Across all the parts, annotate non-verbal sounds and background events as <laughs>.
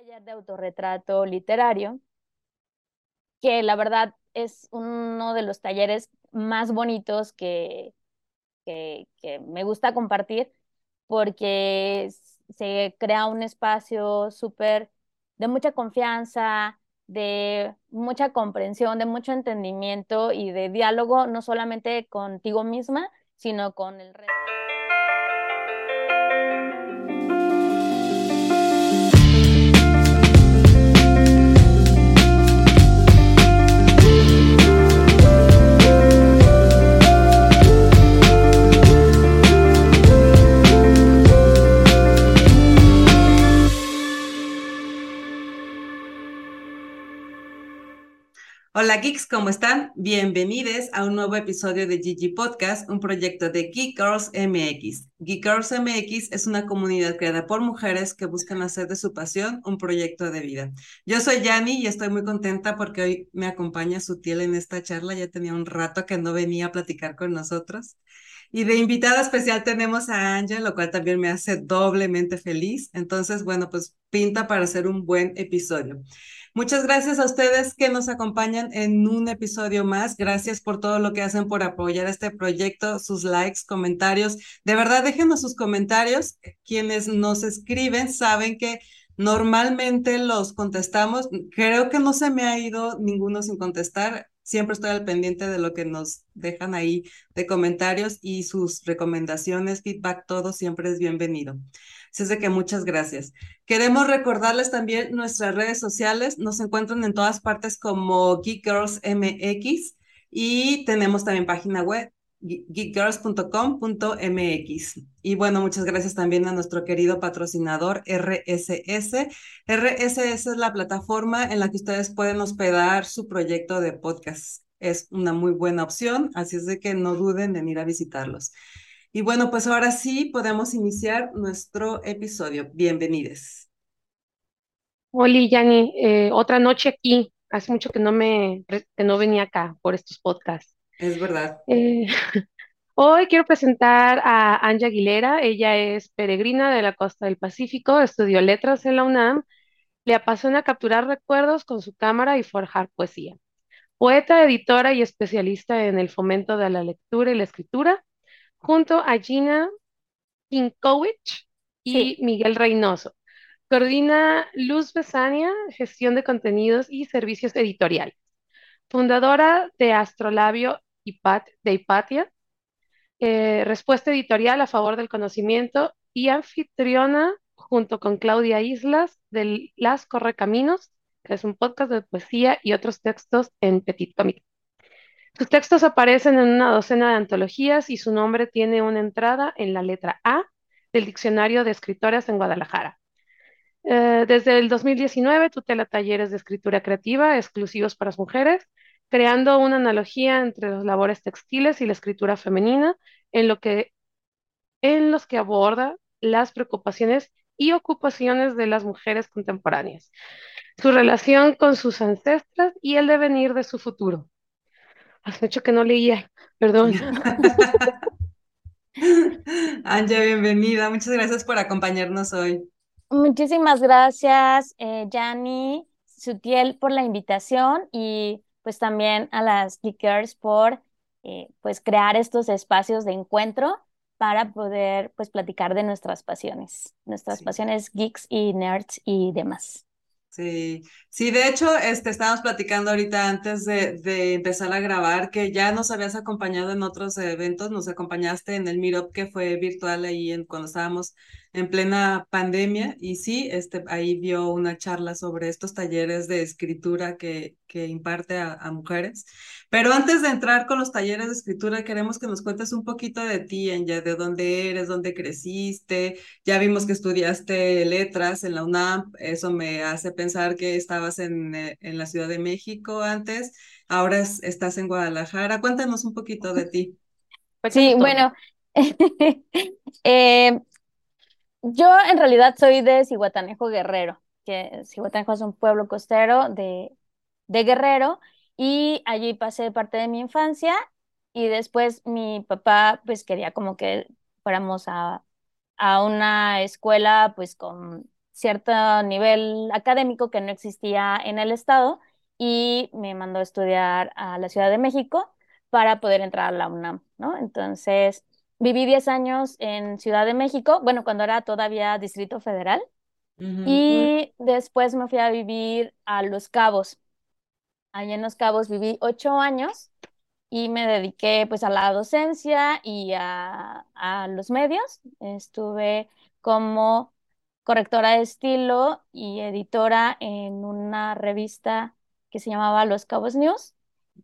taller de autorretrato literario, que la verdad es uno de los talleres más bonitos que, que, me gusta compartir porque se crea un espacio súper de mucha confianza, de mucha comprensión, de mucho entendimiento y de diálogo, no solamente contigo misma, sino con el resto. Hola geeks, ¿cómo están? Bienvenidos a un nuevo episodio de Gigi Podcast, un proyecto de Geek Girls MX. Geek Girls MX es una comunidad creada por mujeres que buscan hacer de su pasión un proyecto de vida. Yo soy Yani y estoy muy contenta porque hoy me acompaña Sutiel en esta charla. Ya tenía un rato que no venía a platicar con nosotros. Y de invitada especial tenemos a Ángel, lo cual también me hace doblemente feliz. Entonces, bueno, pues pinta para hacer un buen episodio. Muchas gracias a ustedes que nos acompañan en un episodio más. Gracias por todo lo que hacen por apoyar este proyecto, sus likes, comentarios. De verdad, déjenos sus comentarios. Quienes nos escriben saben que normalmente los contestamos. Creo que no se me ha ido ninguno sin contestar. Siempre estoy al pendiente de lo que nos dejan ahí de comentarios y sus recomendaciones, feedback, todo siempre es bienvenido. Así es de que muchas gracias. Queremos recordarles también nuestras redes sociales. Nos encuentran en todas partes como Geek Girls MX y tenemos también página web geekgirls.com.mx. Y bueno, muchas gracias también a nuestro querido patrocinador RSS. RSS es la plataforma en la que ustedes pueden hospedar su proyecto de podcast. Es una muy buena opción, así es de que no duden en ir a visitarlos. Y bueno, pues ahora sí podemos iniciar nuestro episodio. Bienvenidos. Hola, Yani. Eh, otra noche aquí. Hace mucho que no me que no venía acá por estos podcasts. Es verdad. Eh, <laughs> hoy quiero presentar a Anja Aguilera. Ella es peregrina de la costa del Pacífico, estudió letras en la UNAM, le apasiona capturar recuerdos con su cámara y forjar poesía. Poeta, editora y especialista en el fomento de la lectura y la escritura, junto a Gina Kinkowicz y Miguel Reynoso. Coordina Luz Besania, gestión de contenidos y servicios editoriales. Fundadora de Astrolabio de Hipatia, eh, respuesta editorial a favor del conocimiento y anfitriona junto con Claudia Islas de Las Correcaminos, que es un podcast de poesía y otros textos en Petit Comité. Sus textos aparecen en una docena de antologías y su nombre tiene una entrada en la letra A del Diccionario de Escritoras en Guadalajara. Eh, desde el 2019 tutela talleres de escritura creativa exclusivos para las mujeres, creando una analogía entre las labores textiles y la escritura femenina, en, lo que, en los que aborda las preocupaciones y ocupaciones de las mujeres contemporáneas, su relación con sus ancestras y el devenir de su futuro. Hace mucho que no leía, perdón. <laughs> Anja, bienvenida. Muchas gracias por acompañarnos hoy. Muchísimas gracias, eh, Sutiel, por la invitación y pues también a las geekers por eh, pues crear estos espacios de encuentro para poder pues platicar de nuestras pasiones, nuestras pasiones geeks y nerds y demás. Sí, sí, de hecho, este, estábamos platicando ahorita antes de, de, empezar a grabar que ya nos habías acompañado en otros eventos, nos acompañaste en el Meetup que fue virtual ahí en, cuando estábamos en plena pandemia y sí, este, ahí vio una charla sobre estos talleres de escritura que, que imparte a, mujeres. Pero antes de entrar con los talleres de escritura, queremos que nos cuentes un poquito de ti, ya de dónde eres, dónde creciste. Ya vimos que estudiaste letras en la UNAM, eso me hace pensar que estabas en, eh, en la Ciudad de México antes, ahora estás en Guadalajara. Cuéntanos un poquito de ti. Sí, bueno. <laughs> eh, yo en realidad soy de Cihuatanejo Guerrero, que Cihuatanejo es un pueblo costero de, de Guerrero y allí pasé parte de mi infancia y después mi papá pues quería como que fuéramos a, a una escuela pues con cierto nivel académico que no existía en el estado y me mandó a estudiar a la Ciudad de México para poder entrar a la UNAM, ¿no? Entonces, viví 10 años en Ciudad de México, bueno, cuando era todavía Distrito Federal, y después me fui a vivir a Los Cabos. Allí en Los Cabos viví 8 años y me dediqué pues a la docencia y a, a los medios. Estuve como correctora de estilo y editora en una revista que se llamaba Los Cabos News.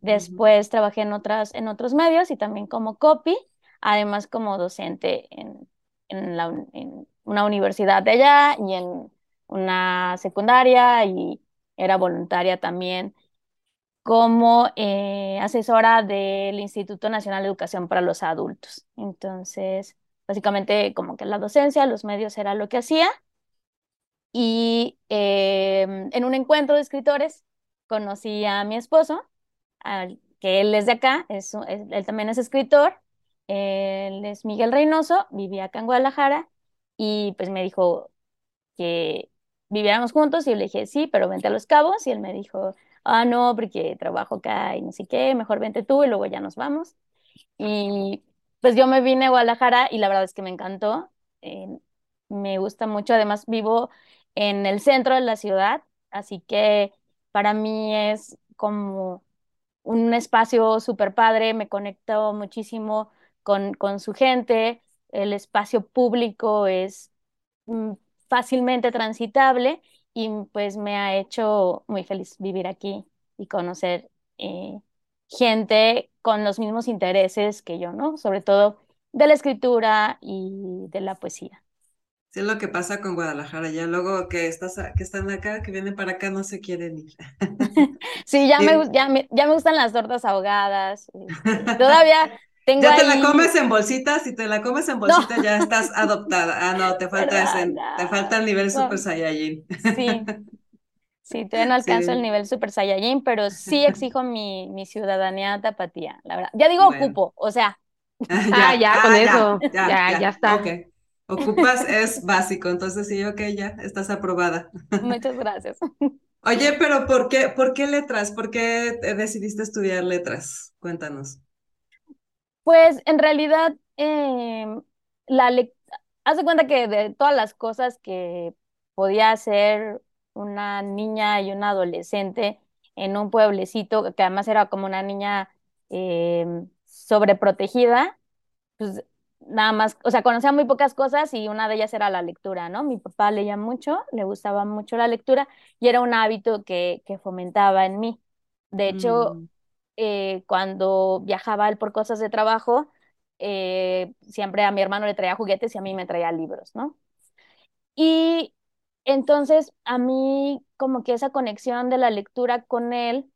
Después trabajé en, otras, en otros medios y también como copy, además como docente en, en, la, en una universidad de allá y en una secundaria y era voluntaria también como eh, asesora del Instituto Nacional de Educación para los Adultos. Entonces, básicamente como que la docencia, los medios era lo que hacía. Y em, en un encuentro de escritores conocí a mi esposo, que él es de acá, es, él también es escritor, él es Miguel Reynoso, vivía acá en Guadalajara y pues me dijo que viviéramos juntos y yo le dije, sí, pero vente a Los Cabos y él me dijo, ah, no, porque trabajo acá y no sé qué, mejor vente tú y luego ya nos vamos. Y pues yo me vine a Guadalajara y la verdad es que me encantó, eh, me gusta mucho, además vivo en el centro de la ciudad, así que para mí es como un espacio súper padre, me conecto muchísimo con, con su gente, el espacio público es mm, fácilmente transitable y pues me ha hecho muy feliz vivir aquí y conocer eh, gente con los mismos intereses que yo, ¿no? Sobre todo de la escritura y de la poesía. Sí, es lo que pasa con Guadalajara, ya luego que, estás, que están acá, que vienen para acá, no se quieren ir. <laughs> sí, ya, <laughs> Me, ya, me, ya me gustan las tortas ahogadas. Este, <laughs> todavía tengo ya te la comes en bolsitas, si te la comes en bolsitas ya estás adoptada. Ah, no, te <laughs> falta, ese, te falta el nivel Super Saiyajin. Sí, <laughs> sí, todavía no alcanzo el nivel Super Saiyajin, pero sí <laughs> exijo mi, mi ciudadanía tapatía, la verdad. Ya digo ocupo, o sea. Ah, ya, ah, con eso, ya, ya, ya, está. Okay. Ocupas es básico, entonces sí, ok, ya, estás aprobada. Muchas gracias. Oye, pero ¿por qué, por qué letras? ¿Por qué decidiste estudiar letras? Cuéntanos. Pues en realidad, eh, la haz cuenta que de todas las cosas que podía hacer una niña y una adolescente en un pueblecito, que además era como una niña eh, sobreprotegida, pues nada más, o sea, conocía muy pocas cosas y una de ellas era la lectura, ¿no? Mi papá leía mucho, le gustaba mucho la lectura y era un hábito que, que fomentaba en mí. De hecho, mm. Eh, cuando viajaba él por cosas de trabajo, eh, siempre a mi hermano le traía juguetes y a mí me traía libros, ¿no? Y entonces a mí como que esa conexión de la lectura con él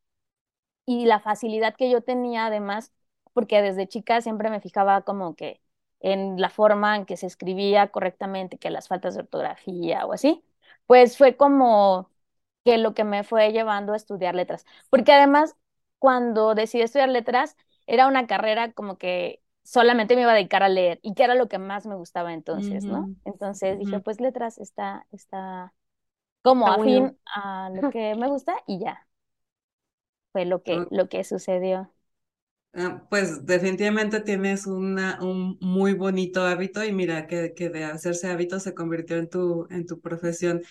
y la facilidad que yo tenía además, porque desde chica siempre me fijaba como que en la forma en que se escribía correctamente, que las faltas de ortografía o así, pues fue como que lo que me fue llevando a estudiar letras, porque además cuando decidí estudiar letras, era una carrera como que solamente me iba a dedicar a leer y que era lo que más me gustaba entonces, ¿no? Entonces dije, pues letras está, está como afín a lo que me gusta y ya. Fue lo que, lo que sucedió. Ah, pues definitivamente tienes una, un muy bonito hábito y mira que, que de hacerse hábito se convirtió en tu, en tu profesión.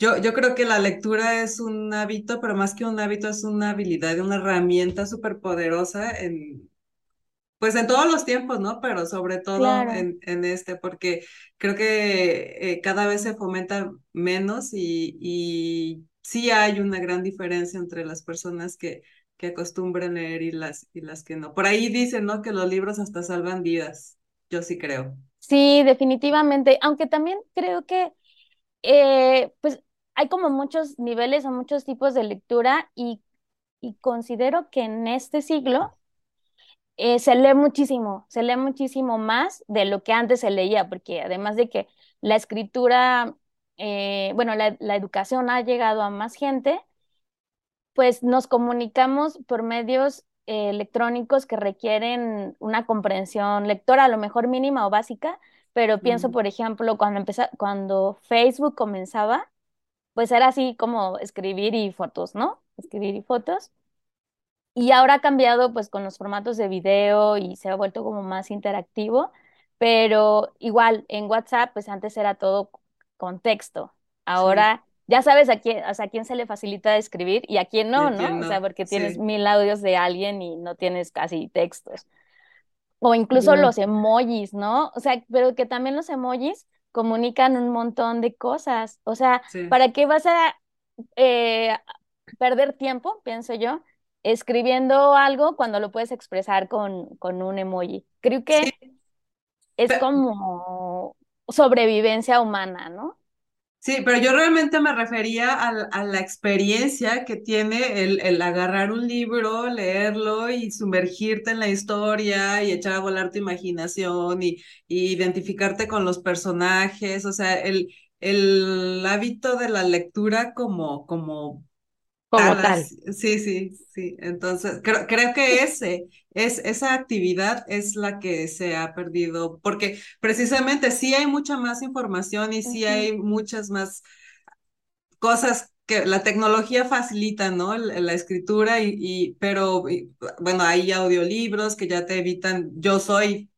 Yo, yo creo que la lectura es un hábito, pero más que un hábito es una habilidad, una herramienta súper poderosa en, pues en todos los tiempos, ¿no? Pero sobre todo en, en, este, porque creo que eh, cada vez se fomenta menos y, y sí hay una gran diferencia entre las personas que, que acostumbran leer y las, y las que no. Por ahí dicen, ¿no? Que los libros hasta salvan vidas. Yo sí creo. Sí, definitivamente. Aunque también creo que, eh, pues hay como muchos niveles o muchos tipos de lectura y, considero que en este siglo eh, se lee muchísimo, se lee muchísimo más de lo que antes se leía, porque además de que la escritura, eh, bueno, la, educación ha llegado a más gente, pues nos comunicamos por medios eh, electrónicos que requieren una comprensión lectora, a lo mejor mínima o básica, pero pienso, por ejemplo, cuando, cuando Facebook comenzaba, pues era así como escribir y fotos, ¿no? Escribir y fotos. Y ahora ha cambiado pues con los formatos de video y se ha vuelto como más interactivo, pero igual en WhatsApp pues antes era todo con texto. Sí, Ahora ya sabes a quién, o sea, a quién se le facilita escribir y a quién no, aquí ¿no? O sea, no. porque tienes Sí, mil audios de alguien y no tienes casi textos. O incluso los emojis, ¿no? O sea, pero que también los emojis comunican un montón de cosas. O sea, sí. ¿para qué vas a eh, perder tiempo, pienso yo, escribiendo algo cuando lo puedes expresar con, con un emoji? Creo Sí, que es como sobrevivencia humana, ¿no? Sí, pero yo realmente me refería a, a la experiencia que tiene el, el agarrar un libro, leerlo y sumergirte en la historia y echar a volar tu imaginación y, y identificarte con los personajes, o sea, el, el hábito de la lectura como, como como Tal, sí, sí, sí. Entonces, creo, creo que ese, es, esa actividad es la que se ha perdido, porque precisamente sí hay mucha más información y sí hay muchas más cosas que la tecnología facilita, ¿no? La, la escritura y, y pero y, bueno, hay audiolibros que ya te evitan, yo soy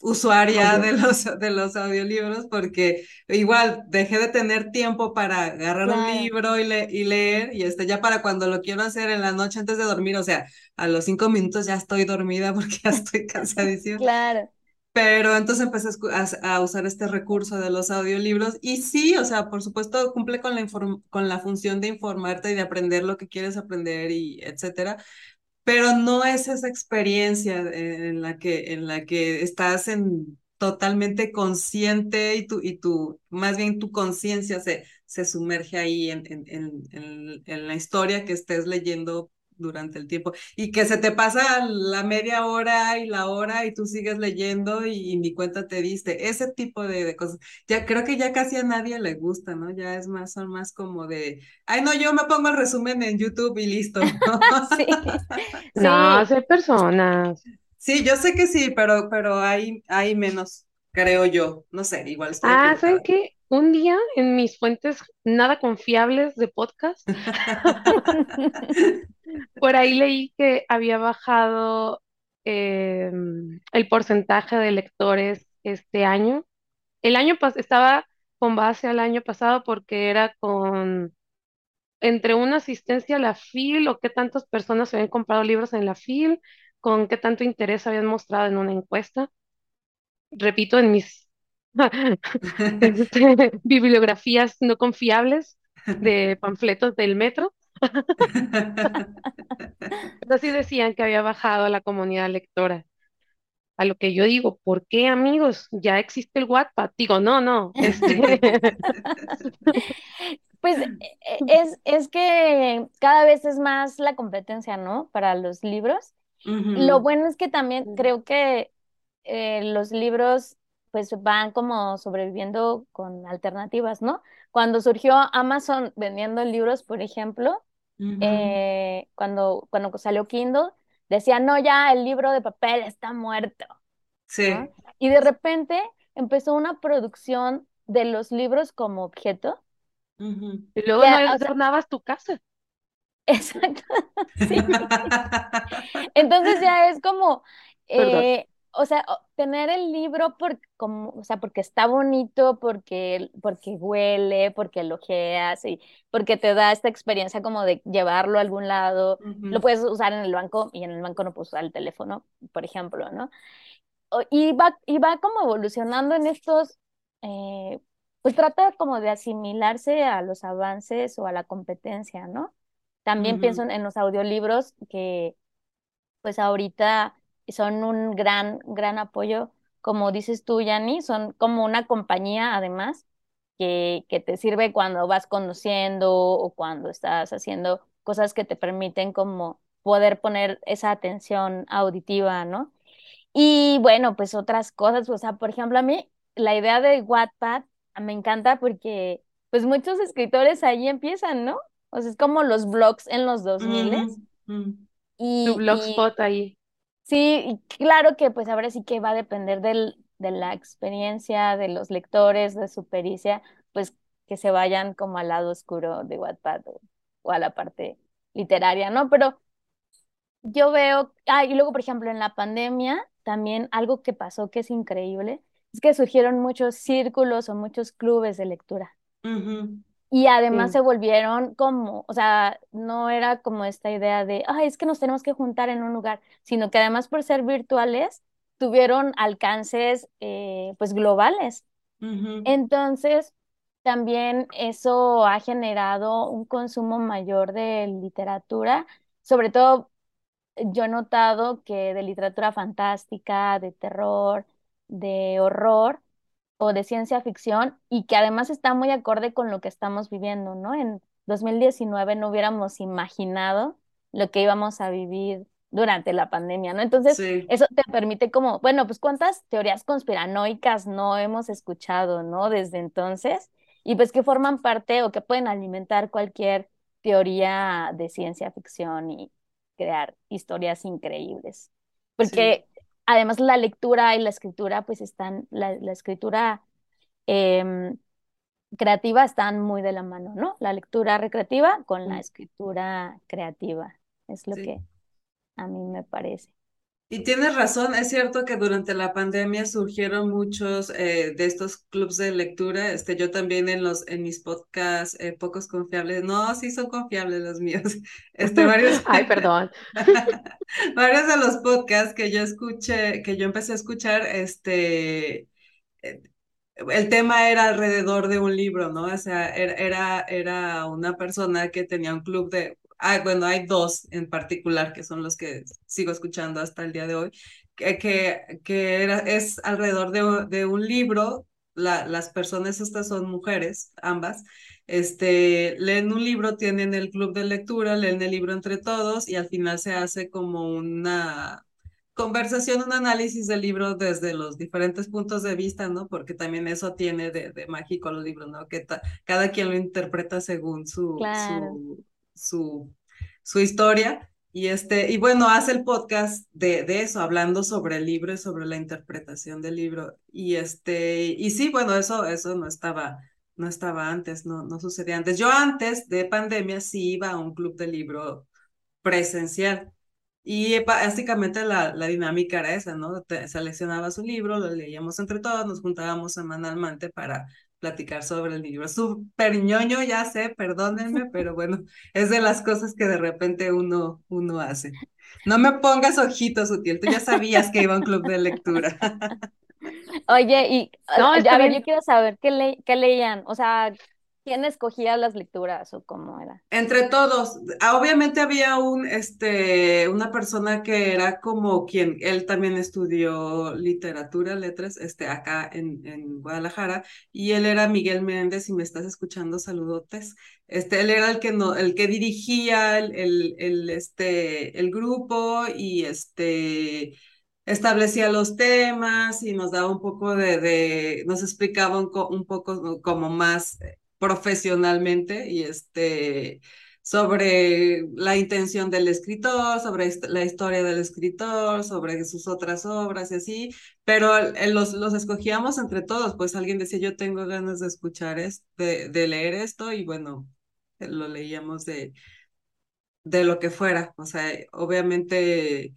usuaria de los, de los audiolibros porque igual dejé de tener tiempo para agarrar un libro y, le- y leer y este, ya para cuando lo quiero hacer en la noche antes de dormir, o sea, a los cinco minutos ya estoy dormida <laughs> porque ya estoy cansadísima. claro. Pero entonces empecé a, a- usar este recurso de los audiolibros y sí, o sea, por supuesto cumple con la, con la función de informarte y de aprender lo que quieres aprender y etcétera pero no es esa experiencia en la que, en la que estás en, totalmente consciente y tu, y tu, más bien tu conciencia se, se sumerge ahí en, en, en, en, en la historia que estés leyendo durante el tiempo y que se te pasa la media hora y la hora y tú sigues leyendo y, y ni cuenta te diste. Ese tipo de, de cosas. Ya creo que ya casi a nadie le gusta, ¿no? Ya es más, son más como de, ay, no, yo me pongo el resumen en YouTube y listo. <laughs> <laughs> Sí, No, sí, ser personas. Sí, yo sé que sí, pero, pero hay, hay menos, creo yo. No sé, igual estoy Ah, ¿saben qué? Un día en mis fuentes nada confiables de podcast, <laughs> por ahí leí que había bajado eh, el porcentaje de lectores este año. El año pasado estaba con base al año pasado porque era con entre una asistencia a la FIL o qué tantas personas habían comprado libros en la FIL, con qué tanto interés habían mostrado en una encuesta. Repito, en mis <laughs> <laughs> este, bibliografías no confiables de panfletos del metro, <laughs> pero sí decían que había bajado la comunidad lectora. A lo que yo digo, ¿por qué, amigos? Ya existe el Wattpad. Digo, no, no, este, <laughs> Pues e- e- es, es que cada vez es más la competencia, ¿no? Para los libros. Lo bueno es que también creo que eh, los libros pues van como sobreviviendo con alternativas, ¿no? Cuando surgió Amazon vendiendo libros, por ejemplo, eh, cuando, cuando salió Kindle, decía, no, ya el libro de papel está muerto, ¿no? Sí. Y de repente empezó una producción de los libros como objeto, y luego que, no sea, adornabas tu casa. <laughs> exacto, sí. <laughs> Entonces ya es como, eh, o sea, tener el libro por, como, o sea, porque está bonito, porque, porque huele, porque lo ojeas y porque te da esta experiencia como de llevarlo a algún lado. Lo Ujú, puedes usar en el banco y en el banco no puedes usar el teléfono, por ejemplo, ¿no? Y va, y va como evolucionando en estos, eh, pues trata como de asimilarse a los avances o a la competencia, ¿no? También pienso ujú, en en los audiolibros que pues ahorita son un gran, gran apoyo, como dices tú, Yanni, son como una compañía además que, que te sirve cuando vas conduciendo o cuando estás haciendo cosas que te permiten como poder poner esa atención auditiva, ¿no? Y bueno, pues otras cosas, o sea, por ejemplo, a mí la idea de Wattpad me encanta porque pues muchos escritores ahí empiezan, ¿no? O sea, es como los blogs en los 2000 ujú, ujú, Tu y, y blogspot ahí. Sí, y claro que pues ahora sí que va a depender del, de la experiencia de los lectores, de su pericia, pues que se vayan como al lado oscuro de Wattpad o, a la parte literaria, ¿no? Pero yo veo, ah, y luego, por ejemplo, en la pandemia, también algo que pasó que es increíble, es que surgieron muchos círculos o muchos clubes de lectura. Y además Sí. se volvieron como, o sea, no era como esta idea de, ay, es que nos tenemos que juntar en un lugar, sino que además por ser virtuales, tuvieron alcances, eh, pues, globales. Entonces, también eso ha generado un consumo mayor de literatura, sobre todo yo he notado que de literatura fantástica, de terror, de horror o de ciencia ficción y que además está muy acorde con lo que estamos viviendo, ¿no? En 2019 no hubiéramos imaginado lo que íbamos a vivir durante la pandemia, ¿no? Entonces, Sí, eso te permite como, bueno, pues cuántas teorías conspiranoicas no hemos escuchado, ¿no? Desde entonces, y pues que forman parte o que pueden alimentar cualquier teoría de ciencia ficción y crear historias increíbles. Porque además la lectura y la escritura, pues están, la, la escritura em, creativa están muy de la mano, ¿no? La lectura recreativa con la mm, escritura creativa, es lo sí. que a mí me parece. Y tienes razón, es cierto que durante la pandemia surgieron muchos eh, de estos clubs de lectura. Este, yo también en los en mis podcasts eh, pocos confiables, no, sí son confiables los míos. <laughs> Este, varios <laughs> Ay, perdón. <laughs> varios de los podcasts que yo escuché, que yo empecé a escuchar, este eh, el tema era alrededor de un libro, ¿no? O sea, era, era, era una persona que tenía un club de, ah, bueno, hay dos en particular que son los que sigo escuchando hasta el día de hoy, que, que, que era, es alrededor de, de un libro, la, las personas estas son mujeres, ambas, este, leen un libro, tienen el club de lectura, leen el libro entre todos y al final se hace como una conversación, un análisis del libro desde los diferentes puntos de vista, ¿no? Porque también eso tiene de, de mágico los libros, ¿no? Que ta- cada quien lo interpreta según su, Claro, su, su, su historia. Y este, y bueno, hace el podcast de, de eso, hablando sobre el libro y sobre la interpretación del libro. Y este, y sí, bueno, eso, eso no estaba, no estaba antes, no, no sucedía antes. Yo antes de pandemia sí iba a un club de libro presencial. Y eh, básicamente la, la dinámica era esa, ¿no? Te seleccionabas un libro, lo leíamos entre todos, nos juntábamos semanalmente para platicar sobre el libro. Súper ñoño, ya sé, perdónenme, <laughs> pero bueno, es de las cosas que de repente uno, uno hace. No me pongas ojitos, Utiel, tú ya sabías que iba a un club de lectura. <laughs> Oye, y No, a ver, bien. yo quiero saber qué, le- qué leían, o sea, ¿quién escogía las lecturas o cómo era? Entre todos, ah, obviamente había un, este, una persona que era como quien, él también estudió literatura, letras, este, acá en, en Guadalajara, y él era Miguel Méndez, si me estás escuchando, saludotes. Este, él era el que no, el que dirigía el, el, este, el grupo y este establecía los temas y nos daba un poco de, de nos explicaba un, un poco como más profesionalmente y este sobre la intención del escritor, sobre la historia del escritor, sobre sus otras obras y así, pero eh, los, los escogíamos entre todos, pues alguien decía, yo tengo ganas de escuchar esto, de, de leer esto y bueno, eh, lo leíamos de, de lo que fuera, o sea, obviamente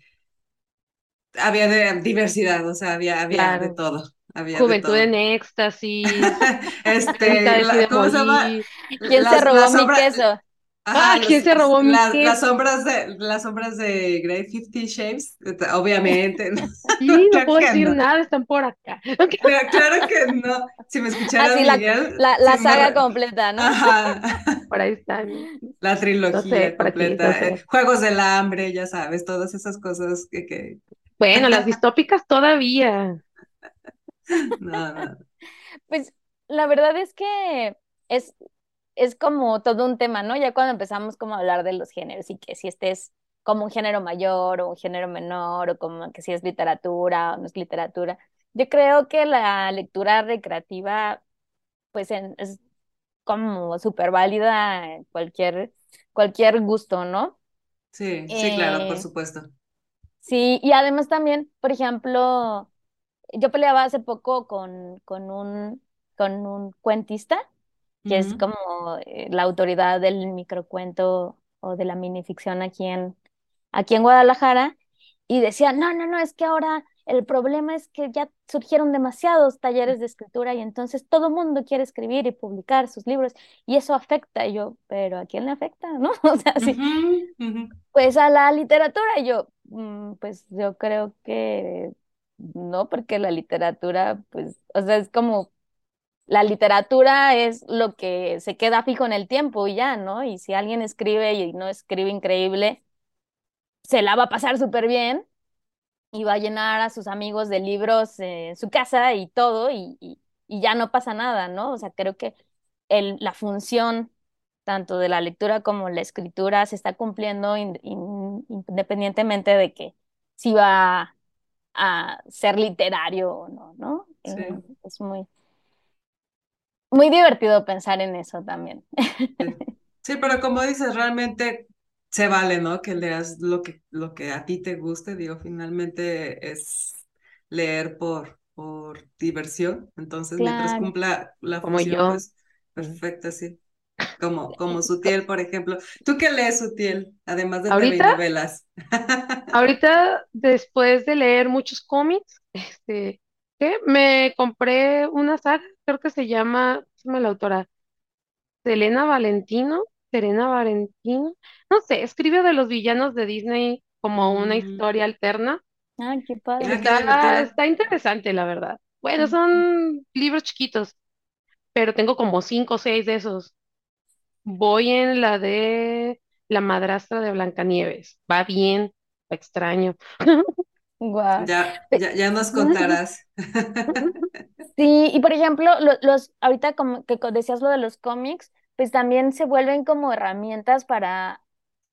había de diversidad, o sea, había, había de todo, había Juventud en éxtasis. <laughs> Este, la- ¿cómo se llama? ¿Quién se robó mi queso? ajá, Ah, los- ¿quién se robó mi las, las queso? sombras de, las sombras de Grey Fifty Shapes, obviamente. <laughs> Sí, no Claro puedo decir no. nada, están por acá. <laughs> Claro, claro que no. Si me escuchara Así la, Miguel, la, la saga completa, ¿no? Ajá, Por ahí están. la No sé, trilogía no completa, eh, sé. Juegos del Hambre, ya sabes, todas esas cosas que, que... Bueno, las distópicas todavía. <laughs> No, no. Pues la verdad es que es, es como todo un tema, ¿no? Ya cuando empezamos como a hablar de los géneros y que si este es como un género mayor o un género menor o como que si es literatura o no es literatura. Yo creo que la lectura recreativa pues en- es como súper válida en cualquier, cualquier gusto, ¿no? Sí, sí, claro, por Eh, supuesto. sí, y además también, por ejemplo, yo peleaba hace poco con, con un, con un cuentista que es Ujú. como eh, la autoridad del microcuento o de la minificción aquí en, aquí en Guadalajara, y decía, no, no, no, es que ahora el problema es que ya surgieron demasiados talleres de escritura y entonces todo el mundo quiere escribir y publicar sus libros y eso afecta. Y yo, pero ¿a quién le afecta? ¿No? <laughs> O sea, sí, Ujú, ujú. pues a la literatura. Y yo, "Mm, pues yo creo que no, porque la literatura, pues, o sea, es como la literatura es lo que se queda fijo en el tiempo y ya, ¿no? Y si alguien escribe y no escribe increíble, se la va a pasar súper bien y va a llenar a sus amigos de libros en su casa y todo, y, y- ya no pasa nada, ¿no? O sea, creo que el, la función tanto de la lectura como la escritura se está cumpliendo in- in- independientemente de que si va a ser literario o no, ¿no? Sí. Eh, es muy, muy divertido pensar en eso también. Sí. Sí, pero como dices, realmente se vale, ¿no? Que leas lo que, lo que a ti te guste, digo, finalmente es leer por, por diversión, entonces mientras cumpla la como función, yo. pues perfecto, sí. Como, como <laughs> Sutiel, por ejemplo. ¿Tú qué lees, Sutiel? Además de TV y Ahorita, novelas. <laughs> ahorita, después de leer muchos cómics, este, ¿qué? Me compré una saga, creo que se llama, ¿cómo se llama la autora? Selena Valentino, Serena Valentino, no sé, escribe de los villanos de Disney como una Mm, historia alterna. ay, qué padre. ah, qué Está, interesante, la verdad. Bueno, Mm. son libros chiquitos, pero tengo como cinco o seis de esos. Voy en la de La madrastra de Blancanieves. Va bien, extraño. <laughs> Guau. Ya, ya, ya nos <laughs> contarás. <laughs> Sí, y por ejemplo, lo- los, ahorita como que decías lo de los cómics, pues también se vuelven como herramientas para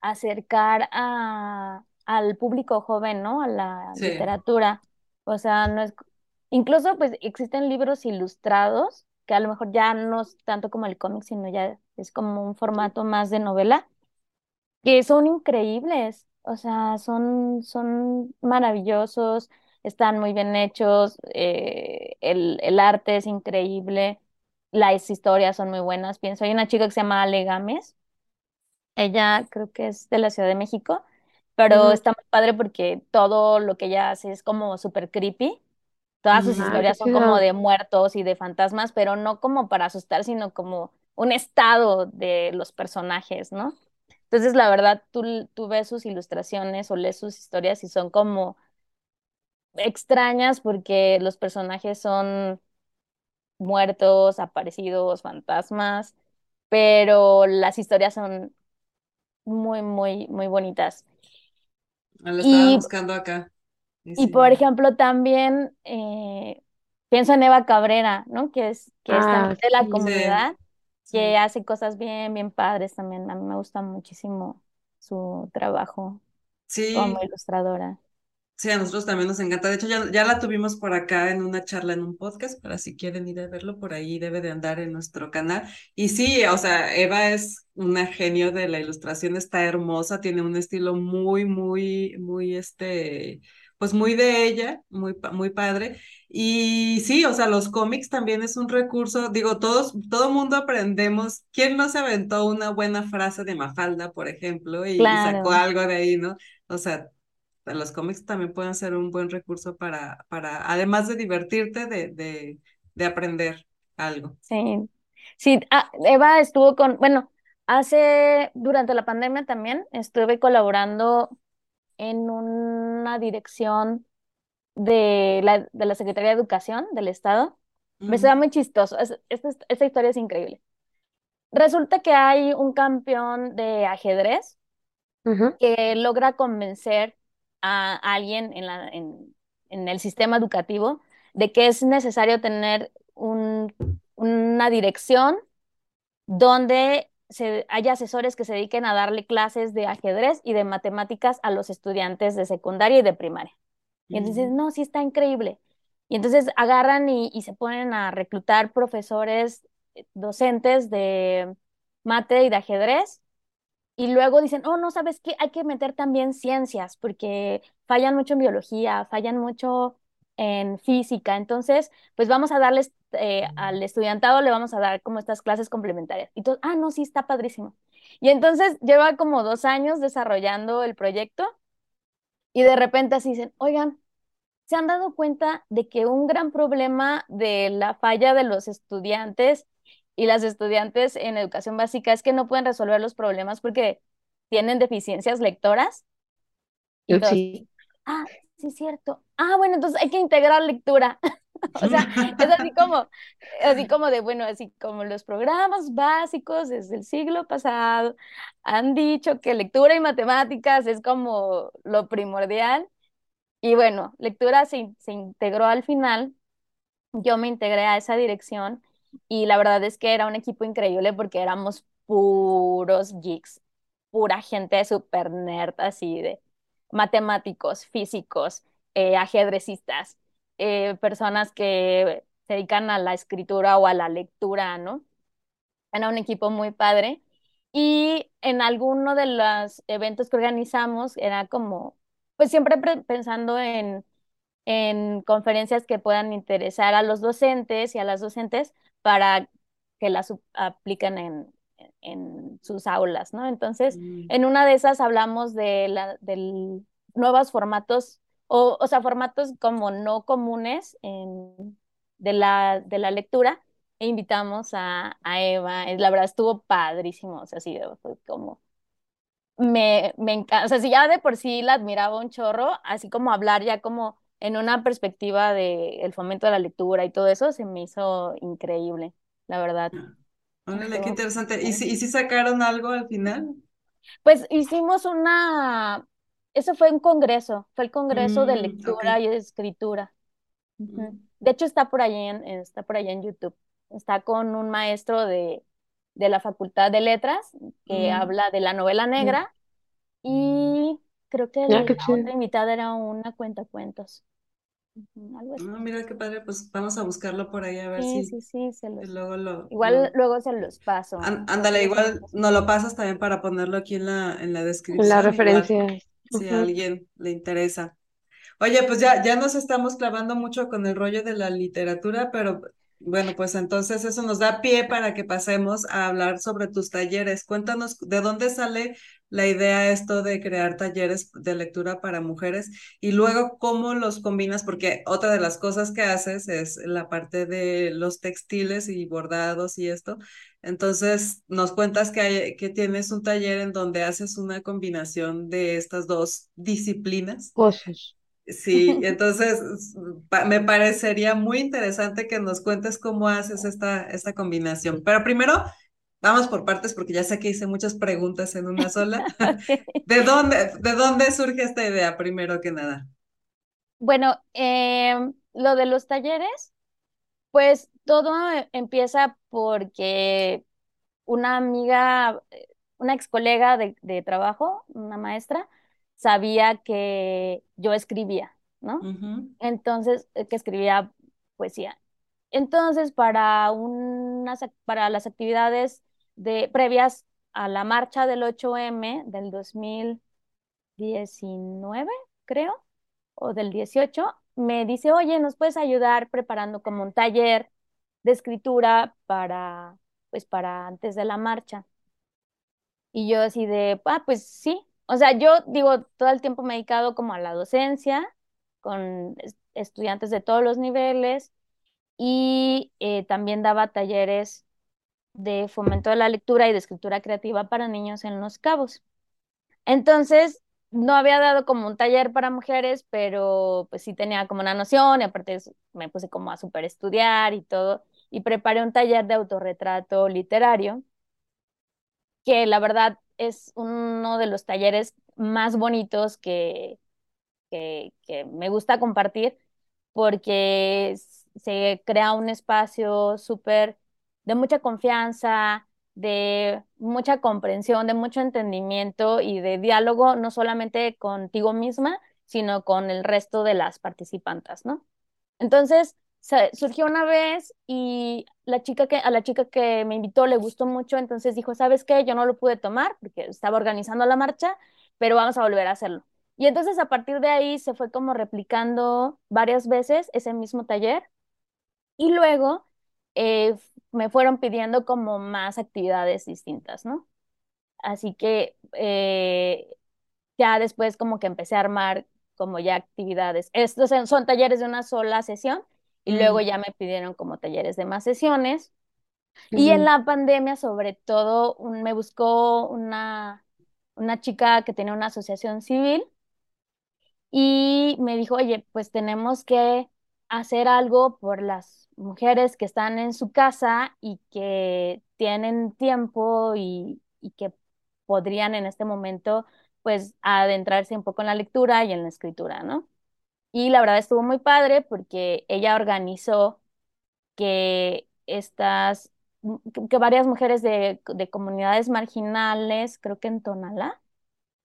acercar a, al público joven, ¿no? A la Sí. literatura. O sea, no es, incluso pues existen libros ilustrados, que a lo mejor ya no es tanto como el cómic, sino ya es como un formato más de novela, que son increíbles, o sea, son, son maravillosos, están muy bien hechos, eh, el, el arte es increíble, las historias son muy buenas. Pienso, hay una chica que se llama Ale Gámez, ella creo que es de la Ciudad de México, pero está muy padre porque todo lo que ella hace es como súper creepy. Todas sus historias son como de muertos y de fantasmas, pero no como para asustar, sino como un estado de los personajes, ¿no? Entonces, la verdad, tú, tú ves sus ilustraciones o lees sus historias y son como extrañas porque los personajes son muertos, aparecidos, fantasmas, pero las historias son muy, muy, muy bonitas. Lo estaba Y, buscando acá. Y y por ejemplo, también eh, pienso en Eva Cabrera, ¿no? Que es, que es también Ah, de la. Sí, comunidad, que sí. hace cosas bien, bien padres también. A mí me gusta muchísimo su trabajo como ilustradora. Sí, a nosotros también nos encanta. De hecho, ya, ya la tuvimos por acá en una charla en un podcast, para si quieren ir a verlo, por ahí debe de andar en nuestro canal. Y sí, o sea, Eva es una genio de la ilustración, está hermosa, tiene un estilo muy, muy, muy, este, pues muy de ella, muy, muy padre. Y sí, o sea, los cómics también es un recurso, digo, todos, todo mundo aprendemos. ¿Quién no se aventó una buena frase de Mafalda, por ejemplo, y, y sacó algo de ahí, ¿no? O sea, los cómics también pueden ser un buen recurso para, para además de divertirte, de, de, de aprender algo. sí. Sí, ah, Eva estuvo con, bueno, hace, durante la pandemia también estuve colaborando en una dirección de la, de la Secretaría de Educación del Estado. Me suena muy chistoso. Es- esta, esta historia es increíble. Resulta que hay un campeón de ajedrez que logra convencer a alguien en la, en, en el sistema educativo de que es necesario tener un, una dirección donde se, haya asesores que se dediquen a darle clases de ajedrez y de matemáticas a los estudiantes de secundaria y de primaria. Y entonces, no, sí está increíble. Y entonces agarran y, y se ponen a reclutar profesores, eh, docentes de mate y de ajedrez. Y luego dicen, oh, no, ¿sabes qué? Hay que meter también ciencias, porque fallan mucho en biología, fallan mucho en física. Entonces, pues vamos a darles eh, al estudiantado le vamos a dar como estas clases complementarias. Y todo, ah, no, sí, está padrísimo. Y entonces lleva como dos años desarrollando el proyecto y de repente así dicen, oigan, ¿se han dado cuenta de que un gran problema de la falla de los estudiantes y las estudiantes en educación básica es que no pueden resolver los problemas porque tienen deficiencias lectoras? sí. Ah, sí, cierto. Ah, bueno, entonces hay que integrar lectura. <laughs> <laughs> O sea, es así como, así como de, bueno, así como los programas básicos desde el siglo pasado han dicho que lectura y matemáticas es como lo primordial. Y bueno, lectura se, se integró al final. Yo me integré a esa dirección y la verdad es que era un equipo increíble porque éramos puros geeks, pura gente super nerd, así de matemáticos, físicos, eh, ajedrecistas, eh, personas que se dedican a la escritura o a la lectura, ¿no? Era un equipo muy padre. Y en alguno de los eventos que organizamos era como, pues siempre pensando en, en conferencias que puedan interesar a los docentes y a las docentes para que las apliquen en, en sus aulas, ¿no? Entonces, Mm. en una de esas hablamos de la, del nuevos formatos, o, o sea, formatos como no comunes en, de la, de la lectura, e invitamos a, a Eva, la verdad estuvo padrísimo, o sea, sí, fue como, me, me encanta, o sea, si ya de por sí la admiraba un chorro, así como hablar ya como en una perspectiva de el fomento de la lectura y todo eso, se me hizo increíble, la verdad. Órale, qué interesante. ¿Y si, y si sacaron algo al final? Pues hicimos una, eso fue un congreso, fue el congreso de Mm, lectura y de escritura. Mm, De hecho, está por ahí en, está por ahí en YouTube. Está con un maestro de, de la Facultad de Letras que mm. habla de la novela negra y creo que Ah, la otra invitada era una cuentacuentos. Ujú, algo así. Ah, mira qué padre, pues vamos a buscarlo por ahí a ver Sí, si sí, sí, se los. luego lo, Igual lo... luego se los paso. Ándale, igual nos lo pasas también para ponerlo aquí en la, en la La descripción, igual, si a alguien le interesa. Oye, pues ya, ya nos estamos clavando mucho con el rollo de la literatura, pero bueno, pues entonces eso nos da pie para que pasemos a hablar sobre tus talleres. Cuéntanos de dónde sale la idea esto de crear talleres de lectura para mujeres y luego cómo los combinas, porque otra de las cosas que haces es la parte de los textiles y bordados y esto. Entonces, nos cuentas que, hay- que tienes un taller en donde haces una combinación de estas dos disciplinas. Cosas. Sí, <laughs> entonces me parecería muy interesante que nos cuentes cómo haces esta, esta combinación. Pero primero, vamos por partes porque ya sé que hice muchas preguntas en una sola. <laughs> <laughs> ¿De dónde, de dónde surge esta idea, primero que nada? Bueno, em, lo de los talleres, pues todo eh, empieza porque una amiga, eh, una ex colega de, de trabajo, una maestra, sabía que yo escribía, ¿no? Entonces, eh, que escribía poesía. Entonces, para unas, para las actividades de, previas a la marcha del 8M del 2019, creo, o del 18, me dice, oye, ¿nos puedes ayudar preparando como un taller de escritura para, pues, para antes de la marcha? Y yo así de, ah, pues sí. O sea, yo digo, todo el tiempo me he dedicado como a la docencia, con es- estudiantes de todos los niveles, y eh, también daba talleres de fomento de la lectura y de escritura creativa para niños en Los Cabos. Entonces, no había dado como un taller para mujeres, pero pues sí tenía como una noción, y aparte me puse como a super estudiar y todo, y preparé un taller de autorretrato literario que la verdad es uno de los talleres más bonitos que, que, que me gusta compartir porque se crea un espacio súper de mucha confianza, de mucha comprensión, de mucho entendimiento y de diálogo, no solamente contigo misma, sino con el resto de las participantes, ¿no? Entonces, surgió una vez y la chica que, a la chica que me invitó le gustó mucho, entonces dijo, ¿sabes qué? Yo no lo pude tomar porque estaba organizando la marcha, pero vamos a volver a hacerlo. Y entonces a partir de ahí se fue como replicando varias veces ese mismo taller y luego eh, me fueron pidiendo como más actividades distintas, ¿no? Así que eh, ya después como que empecé a armar como ya actividades. Estos son, talleres de una sola sesión y luego Mm. ya me pidieron como talleres de más sesiones. Y en la pandemia, sobre todo, un- me buscó una, una chica que tenía una asociación civil y me dijo, oye, pues tenemos que hacer algo por las mujeres que están en su casa y que tienen tiempo y, y que podrían en este momento, pues, adentrarse un poco en la lectura y en la escritura, ¿no? Y la verdad estuvo muy padre porque ella organizó que estas, que, varias mujeres de, de comunidades marginales, creo que en Tonalá,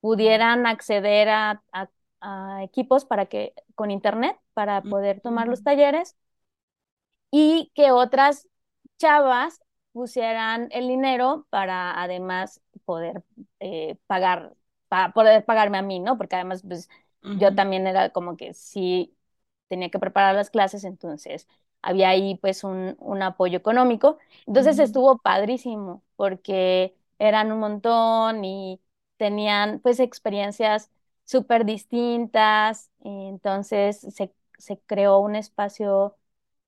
pudieran acceder a, a- a equipos para que, con internet para poder tomar los talleres y que otras chavas pusieran el dinero para además poder eh, pagar, para poder pagarme a mí, ¿no? Porque además, pues yo también era como que sí tenía que preparar las clases, entonces había ahí pues un, un apoyo económico. Entonces estuvo padrísimo porque eran un montón y tenían pues experiencias súper distintas, entonces se, se creó un espacio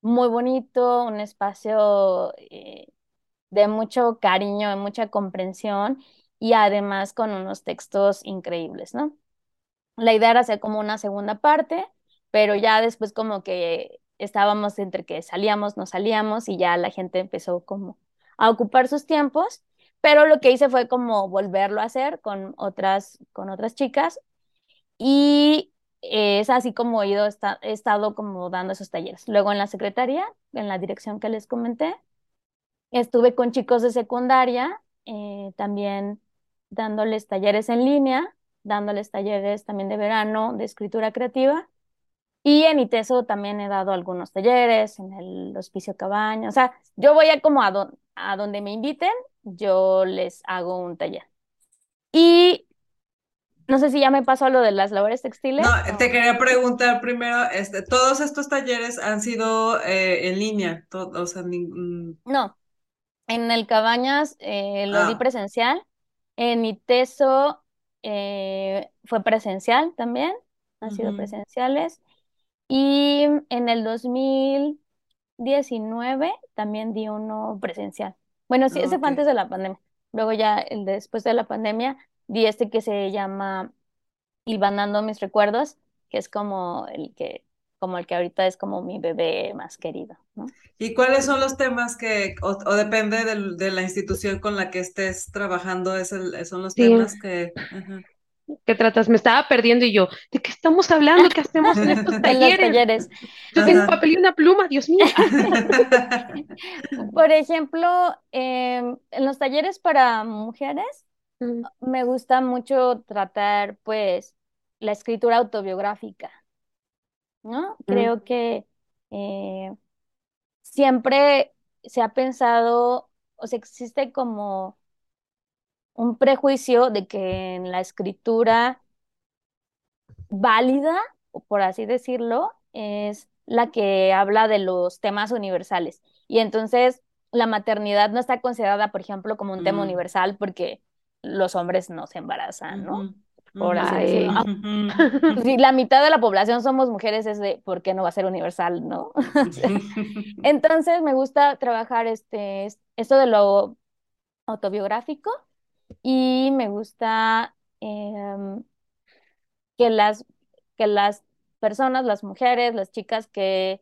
muy bonito, un espacio eh, de mucho cariño, de mucha comprensión y además con unos textos increíbles, ¿no? La idea era hacer como una segunda parte, pero ya después como que estábamos entre que salíamos, no salíamos y ya la gente empezó como a ocupar sus tiempos, pero lo que hice fue como volverlo a hacer con otras, con otras chicas y es así como he ido, esta- he estado como dando esos talleres. Luego en la secretaría, en la dirección que les comenté, estuve con chicos de secundaria, eh, también dándoles talleres en línea, dándoles talleres también de verano de escritura creativa. Y en ITESO también he dado algunos talleres en el Hospicio Cabaña. O sea, yo voy a como a, don- a donde me inviten, yo les hago un taller. Y no sé si ya me pasó lo de las labores textiles. No, o- te quería preguntar primero, este, todos estos talleres han sido eh, en línea, to- o sea, ningún... No, en el Cabañas eh, lo di Ah, presencial. En ITESO eh, fue presencial también, han sido presenciales. Y en el 2019 también di uno presencial. Bueno, sí, ese fue antes de la pandemia. Luego ya el de después de la pandemia di este que se llama Hilvanando mis recuerdos, que es como el que, como el que ahorita es como mi bebé más querido, ¿no? ¿Y cuáles son los temas que, o, o depende del- de la institución con la que estés trabajando, es el- son los Sí, temas que... ajá. ¿qué tratas? Me estaba perdiendo y yo, ¿de qué estamos hablando? ¿Qué hacemos en <laughs> estos <laughs> En los talleres? talleres. Yo tengo un Ajá. papel y una pluma, Dios mío. <laughs> Por ejemplo, em, en los talleres para mujeres me gusta mucho tratar pues la escritura autobiográfica, ¿no? mm, Creo que eh, siempre se ha pensado, o sea, existe como un prejuicio de que en la escritura válida, por así decirlo, es la que habla de los temas universales. Y entonces la maternidad no está considerada, por ejemplo, como un tema Mm, universal porque los hombres no se embarazan, ¿no? Por así decirlo. Ah. Si la mitad de la población somos mujeres, es de, ¿por qué no va a ser universal, no? <laughs> Entonces me gusta trabajar este, esto de lo autobiográfico y me gusta em, que las, que las personas, las mujeres, las chicas que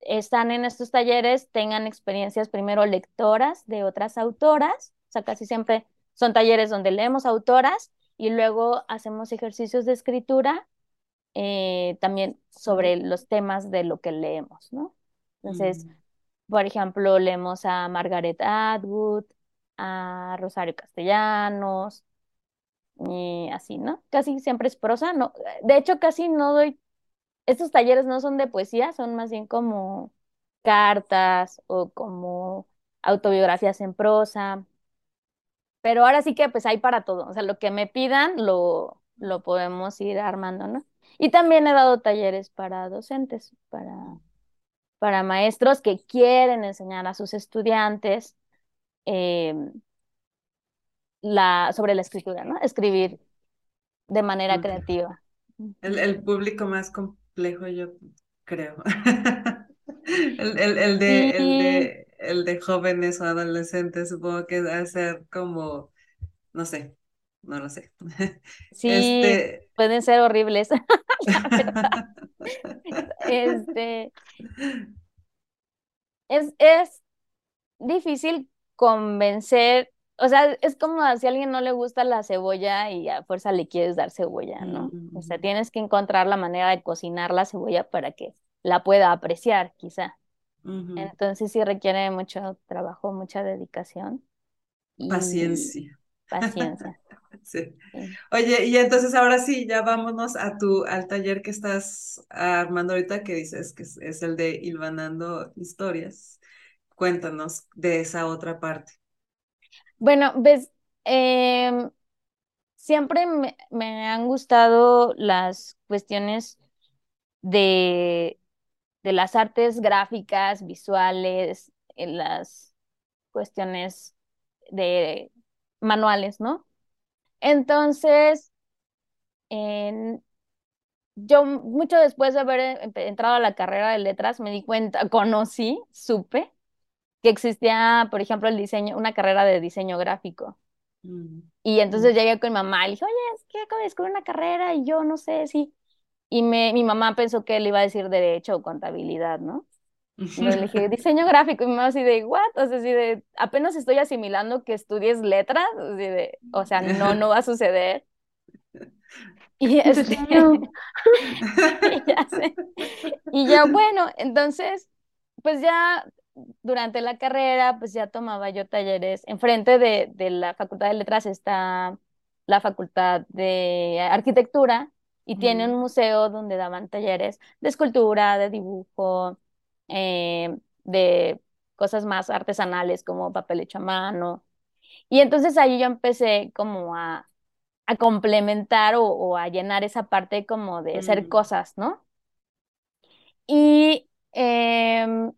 están en estos talleres tengan experiencias primero lectoras de otras autoras, o sea, casi siempre son talleres donde leemos autoras y luego hacemos ejercicios de escritura eh, también sobre los temas de lo que leemos, ¿no? Entonces, Mm. por ejemplo, leemos a Margaret Atwood, a Rosario Castellanos, y así, ¿no? Casi siempre es prosa, no, de hecho casi no doy, estos talleres no son de poesía, son más bien como cartas o como autobiografías en prosa, pero ahora sí que pues hay para todo, o sea, lo que me pidan lo, lo podemos ir armando, ¿no? Y también he dado talleres para docentes, para para maestros que quieren enseñar a sus estudiantes eh, la, sobre la escritura, ¿no? Escribir de manera creativa. El, el público más complejo, yo creo. <laughs> El, el, el de, el Sí, de, el de jóvenes o adolescentes, supongo que va a ser como, no sé, no lo sé. <laughs> sí, Este, pueden ser horribles. <laughs> <laughs> Este, es, es difícil convencer, o sea, es como si a alguien no le gusta la cebolla y a fuerza le quieres dar cebolla, ¿no? O sea, mm, tienes que encontrar la manera de cocinar la cebolla para que la pueda apreciar, quizá. Entonces sí requiere mucho trabajo, mucha dedicación y Paciencia. paciencia. <laughs> Sí. sí. Oye, y entonces ahora sí, ya vámonos a tu, al taller que estás armando ahorita, que dices que es, es el de Hilvanando Historias. Cuéntanos de esa otra parte. Bueno, ves, em, siempre me, me han gustado las cuestiones de, de las artes gráficas, visuales, en las cuestiones de manuales, ¿no? Entonces, en- yo mucho después de haber empe- entrado a la carrera de letras, me di cuenta, <laughs> conocí, supe que existía, por ejemplo, el diseño, una carrera de diseño gráfico. Mm, Y mm, entonces llegué con mi mamá y le dije, oye, es que acabo de descubrir una carrera y yo no sé si... Y me, mi mamá pensó que le iba a decir derecho o contabilidad, ¿no? Entonces le dije, <laughs> diseño gráfico, y mi mamá así de, ¿what? O sea, así de, apenas estoy asimilando que estudies letras, así de, o sea, no, no va a suceder. <laughs> Y este, <laughs> y ya sé. Y ya, bueno, entonces, pues ya durante la carrera, pues ya tomaba yo talleres. Enfrente de, de la Facultad de Letras está la Facultad de Arquitectura y tiene un museo donde daban talleres de escultura, de dibujo, eh, de cosas más artesanales como papel hecho a mano. Y entonces ahí yo empecé como a, a complementar o, o a llenar esa parte como de hacer mm. cosas, ¿no? Y em,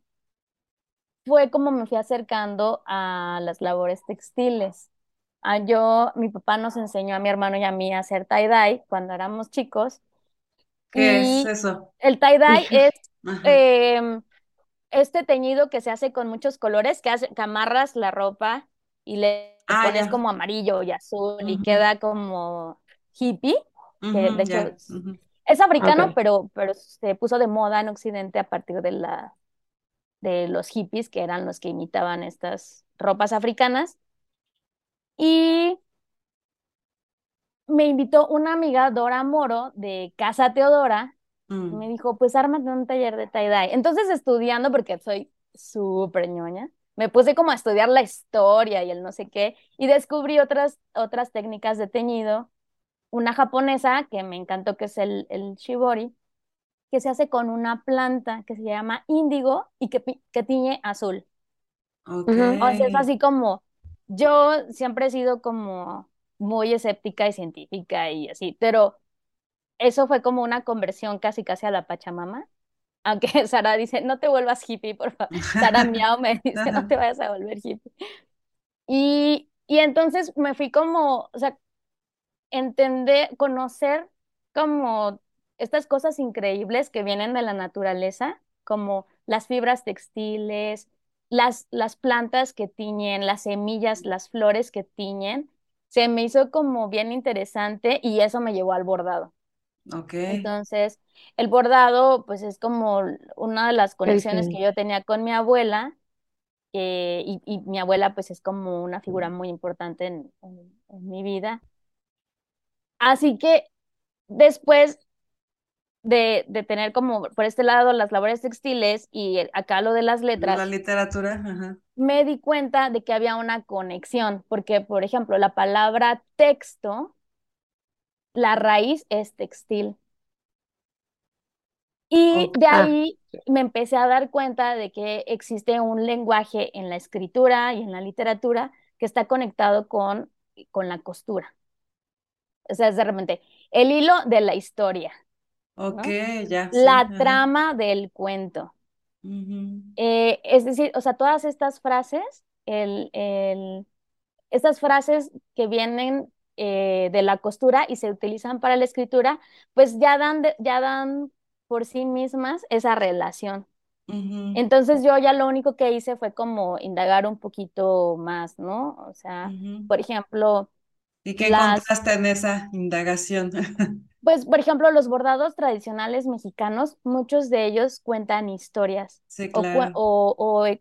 fue como me fui acercando a las labores textiles. Ah, yo, mi papá nos enseñó a mi hermano y a mí a hacer tie-dye cuando éramos chicos. ¿Qué es eso? el tie-dye <laughs> es em, este teñido que se hace con muchos colores, que, hace, que amarras la ropa y le Ah, pones ya. como amarillo y azul y queda como hippie, que de hecho es, africano, pero, pero se puso de moda en Occidente a partir de la de los hippies, que eran los que imitaban estas ropas africanas. Y me invitó una amiga, Dora Moro, de Casa Teodora, y me mm, dijo, pues ármate un taller de tie-dye. Entonces, estudiando, porque soy súper ñoña, me puse como a estudiar la historia y el no sé qué, y descubrí otras, otras técnicas de teñido. Una japonesa que me encantó, que es el, el shibori, que se hace con una planta que se llama índigo y que, que tiñe azul. Ok. Ujú. O sea, es así como, yo siempre he sido como muy escéptica y científica y así, pero eso fue como una conversión casi casi a la Pachamama. Aunque <laughs> Sara dice, no te vuelvas hippie, por favor. <laughs> Sara Miao me dice, no te vayas a volver hippie. Y, y entonces me fui como, o sea, entender, conocer como estas cosas increíbles que vienen de la naturaleza, como las fibras textiles, las, las plantas que tiñen, las semillas, las flores que tiñen, se me hizo como bien interesante y eso me llevó al bordado. Ok. Entonces, el bordado, pues es como una de las conexiones que yo tenía con mi abuela, eh, y, y mi abuela, pues es como una figura muy importante en en- en mi vida. Así que después de, de tener como por este lado las labores textiles y acá lo de las La letras, literatura, ajá. me di cuenta de que había una conexión, porque por ejemplo, la palabra texto, la raíz es textil. Y de Ah, ahí me empecé a dar cuenta de que existe un lenguaje en la escritura y en la literatura que está conectado con, con la costura. O sea, es de repente el hilo de la historia, Ok, ¿no? ya, La trama del cuento. Eh, es decir, o sea, todas estas frases, el, el- estas frases que vienen eh, de la costura y se utilizan para la escritura, pues ya dan, de- ya dan por sí mismas esa relación. Entonces yo ya lo único que hice fue como indagar un poquito más, ¿no? O sea, por ejemplo, ¿Y qué las, encontraste en esa indagación? <laughs> pues, por ejemplo, los bordados tradicionales mexicanos, muchos de ellos cuentan historias Sí, claro. o, o, eh,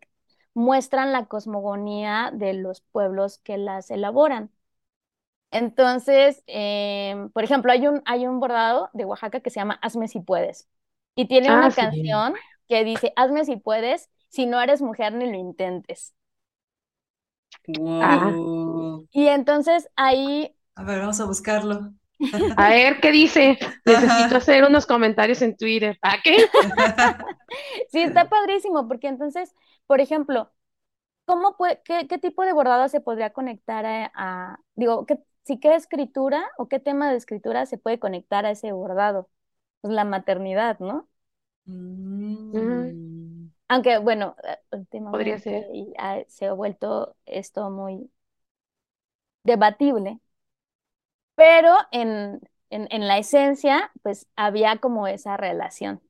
muestran la cosmogonía de los pueblos que las elaboran. Entonces, em, por ejemplo, hay un, hay un bordado de Oaxaca que se llama Hazme si puedes. Y tiene Ah, una sí. canción que dice, Hazme si puedes, si no eres mujer ni lo intentes. Ah, Wow. y entonces ahí, A ver, vamos a buscarlo. A ver, ¿qué dice? Necesito Ajá. hacer unos comentarios en Twitter. ¿A qué? <laughs> sí, está padrísimo, porque entonces, por ejemplo, ¿cómo puede, qué, qué tipo de bordado se podría conectar a, a- digo, ¿qué, sí, qué escritura o qué tema de escritura se puede conectar a ese bordado? Pues la maternidad, ¿no? Mm. Aunque, bueno, eh, podría últimamente ser. y ha- se ha vuelto esto muy debatible, pero en, en, en la esencia, pues había como esa relación.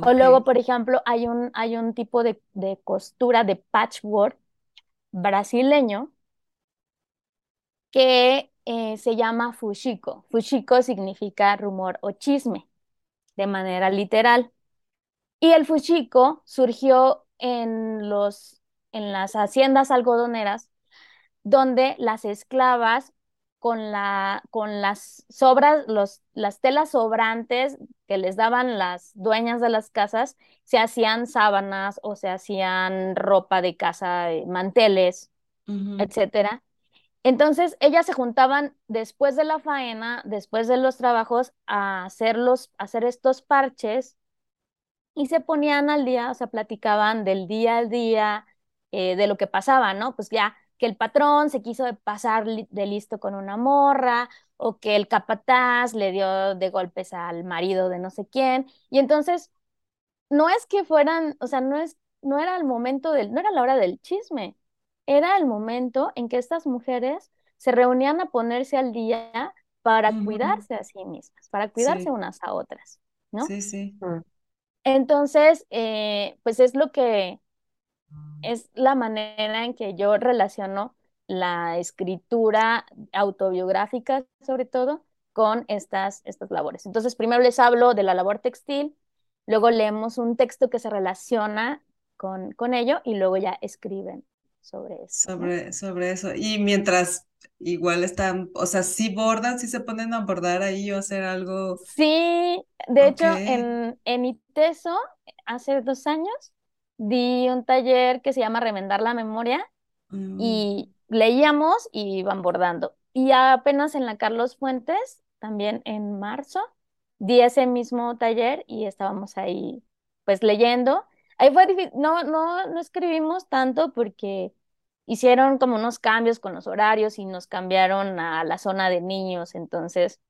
O luego, por ejemplo, hay un, hay un tipo de, de costura de patchwork brasileño que eh, se llama fushiko. Fushiko significa rumor o chisme, de manera literal. Y el fushiko surgió en los, en las haciendas algodoneras donde las esclavas con la, con las sobras, los, las telas sobrantes que les daban las dueñas de las casas, se hacían sábanas o se hacían ropa de casa, eh, manteles, Ujú, etcétera. Entonces, ellas se juntaban después de la faena, después de los trabajos, a hacer los, a hacer estos parches y se ponían al día, o sea, platicaban del día al día, eh, de lo que pasaba, ¿no? Pues ya que el patrón se quiso pasar de listo con una morra, o que el capataz le dio de golpes al marido de no sé quién, y entonces no es que fueran, o sea, no es, no era el momento del, no era la hora del chisme, era el momento en que estas mujeres se reunían a ponerse al día para cuidarse a sí mismas, para cuidarse Sí, unas a otras, ¿no? sí, sí. Mm. Entonces, eh, pues es lo que es la manera en que yo relaciono la escritura autobiográfica, sobre todo, con estas, estas labores. Entonces, primero les hablo de la labor textil, luego leemos un texto que se relaciona con, con ello y luego ya escriben sobre esto, ¿no? Sobre, sobre eso. Y mientras igual están, o sea, sí bordan, sí se ponen a bordar ahí o hacer algo. Sí, de hecho, en, en ITESO, hace dos años, di un taller que se llama Remendar la Memoria Mm, y leíamos y iban bordando. Y apenas en la Carlos Fuentes, también en marzo, di ese mismo taller y estábamos ahí pues leyendo. Ahí fue difícil, no, no, no escribimos tanto porque hicieron como unos cambios con los horarios y nos cambiaron a la zona de niños, entonces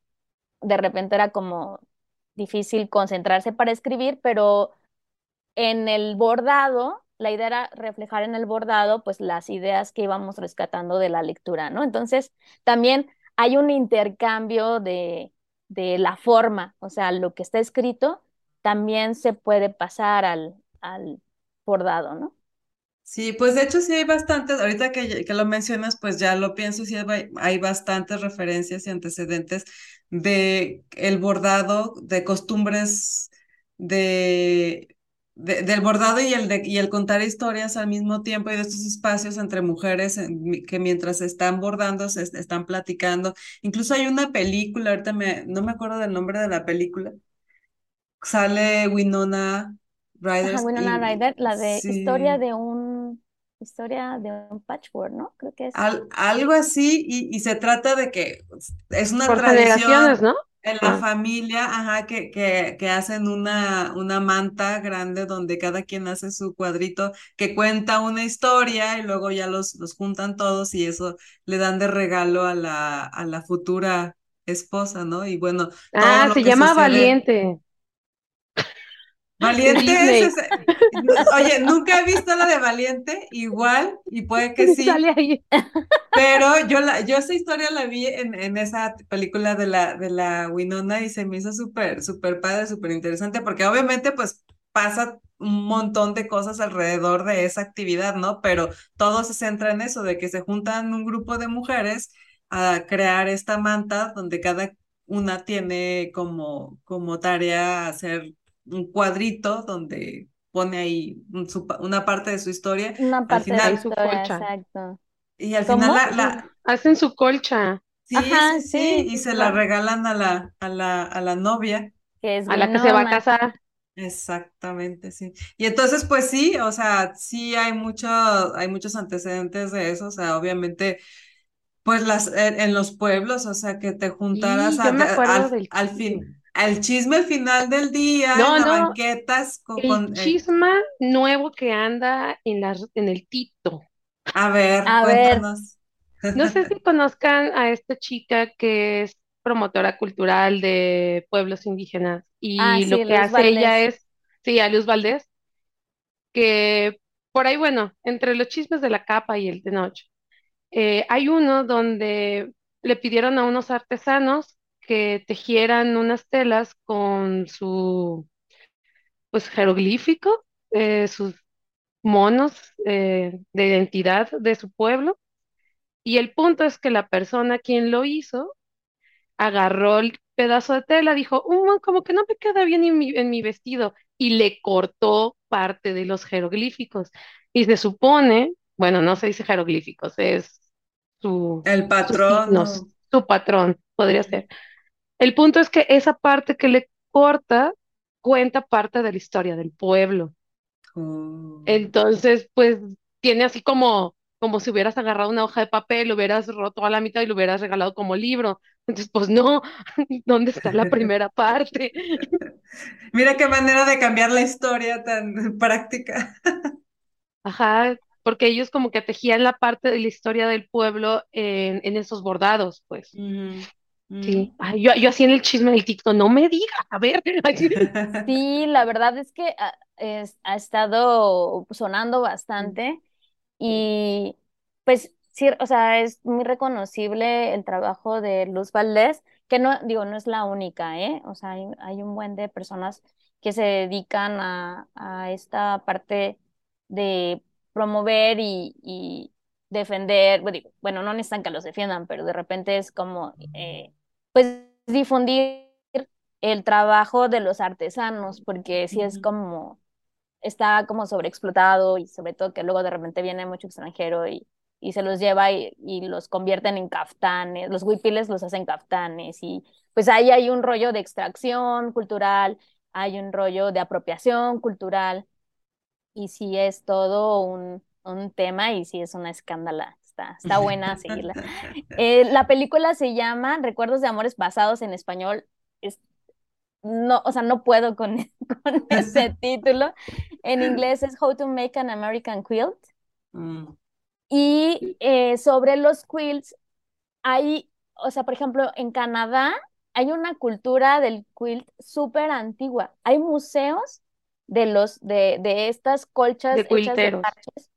de repente era como difícil concentrarse para escribir, pero en el bordado, la idea era reflejar en el bordado, pues las ideas que íbamos rescatando de la lectura, ¿no? Entonces, también hay un intercambio de, de la forma, o sea, lo que está escrito también se puede pasar al, al bordado, ¿no? Sí, pues de hecho sí hay bastantes, ahorita que, que lo mencionas, pues ya lo pienso, sí hay, bastantes referencias y antecedentes de el bordado, de costumbres de, de- del bordado y el, de, y el contar historias al mismo tiempo y de estos espacios entre mujeres en mi- que mientras están bordando se est- están platicando. Incluso hay una película, ahorita me, no me acuerdo del nombre de la película, sale Winona Riders Winona Ryder, la de historia de un, historia de un patchwork, ¿no? Creo que es. Al- algo así, y, y se trata de que es una Por tradición ¿no? En la Ah, familia, ajá, que, que, que hacen una, una manta grande donde cada quien hace su cuadrito que cuenta una historia y luego ya los, los juntan todos y eso le dan de regalo a la, a la futura esposa, ¿no? Y bueno, ah, se llama sucede. Valiente. Valiente es Oye, nunca he visto la de Valiente, igual, y puede que sí, Sale ahí. pero yo la, yo esa historia la vi en, en esa película de la, de la Winona y se me hizo súper, súper padre, súper interesante, porque obviamente pues pasa un montón de cosas alrededor de esa actividad, ¿no? Pero todo se centra en eso, de que se juntan un grupo de mujeres a crear esta manta donde cada una tiene como, como tarea hacer un cuadrito donde pone ahí un- su pa- una parte de su historia Una parte de final, su historia, colcha. exacto. y al ¿Cómo? final la, la- Hacen su colcha sí, Ajá, sí, y se la la- regalan a la, a la, a la novia. que es a la que se va a casar. Exactamente, sí. Y entonces, pues sí, o sea, sí hay mucho, hay muchos antecedentes de eso, o sea, obviamente, pues las, en, en los pueblos, o sea, que te juntaras Sí, a- al, del al chisme. fin, al chisme al final del día, No, en la no, banquetas, con, el con, eh, chisma nuevo que anda en las, en el Tito. a ver, A ver, cuéntanos. No sé si conozcan a esta chica que es promotora cultural de pueblos indígenas ah, y lo sí, que Luz hace ella es, sí, a Luz Valdés, que por ahí, bueno, entre los chismes de la capa y el de noche, eh, hay uno donde le pidieron a unos artesanos que tejieran unas telas con su, pues, jeroglífico, eh, sus monos eh, de identidad de su pueblo. Y el punto es que la persona quien lo hizo agarró el pedazo de tela, dijo, "Mm, como que no me queda bien en mi, en mi vestido, y le cortó parte de los jeroglíficos. Y se supone, bueno, no se dice jeroglíficos, es su, El sus patrón, signos, no. su patrón, podría ser. El punto es que esa parte que le corta cuenta parte de la historia del pueblo. Oh. Entonces, pues tiene así como, como si hubieras agarrado una hoja de papel, lo hubieras roto a la mitad y lo hubieras regalado como libro. Entonces, pues no, <laughs> ¿dónde está la primera parte? <laughs> Mira qué manera de cambiar la historia tan <laughs> práctica. Ajá, porque ellos como que tejían la parte de la historia del pueblo en, en esos bordados, pues. Sí. ujú. Ay, yo, yo así en el chisme del TikTok, no me digas, a ver. <laughs> <laughs> Sí, la verdad es que ha, es- ha estado sonando bastante y pues sí, o sea, es muy reconocible el trabajo de Luz Valdés, que no, digo, no es la única, ¿eh? O sea, hay, hay un buen de personas que se dedican a, a esta parte de promover y, y defender, bueno, digo, bueno, no necesitan que los defiendan, pero de repente es como, eh, pues, difundir el trabajo de los artesanos, porque sí es como, está como sobreexplotado y sobre todo que luego de repente viene mucho extranjero y, y se los lleva y, y los convierten en caftanes, los huipiles los hacen caftanes y pues ahí hay un rollo de extracción cultural, hay un rollo de apropiación cultural y sí es todo un, un tema y sí es una escándala. Está, está buena seguirla. <laughs> Eh, la película se llama Recuerdos de Amores Pasados en español. Es, no, o sea, no puedo con, <laughs> con <laughs> ese título. En inglés es How to Make an American Quilt. Mm. Y eh, sobre los quilts, hay, o sea, por ejemplo, en Canadá hay una cultura del quilt súper antigua. Hay museos de los, de, de estas colchas De hechas de quilteros. parches.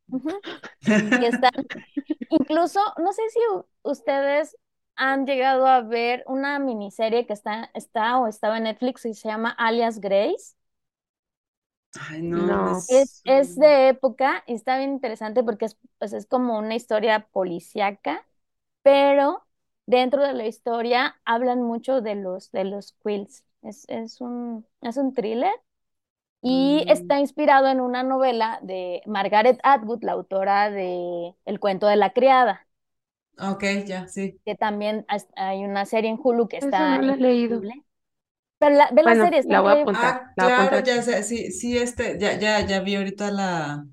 Están, incluso, no sé si ustedes han llegado a ver una miniserie que está, está o estaba en Netflix y se llama Alias Grace. Ay, no, No. Es, es de época y está bien interesante porque es, pues, es como una historia policíaca, pero dentro de la historia hablan mucho de los, de los quilts. Es, es un, es un thriller y está inspirado en una novela de Margaret Atwood, la autora de El cuento de la criada, Ok, ya, sí. que también hay una serie en Hulu que Eso está no lo he leído. Pero la, ve la serie, está la voy a apuntar, Ah, la claro, apuntar ya sé, sí, sí, este, ya, ya, ya vi ahorita la,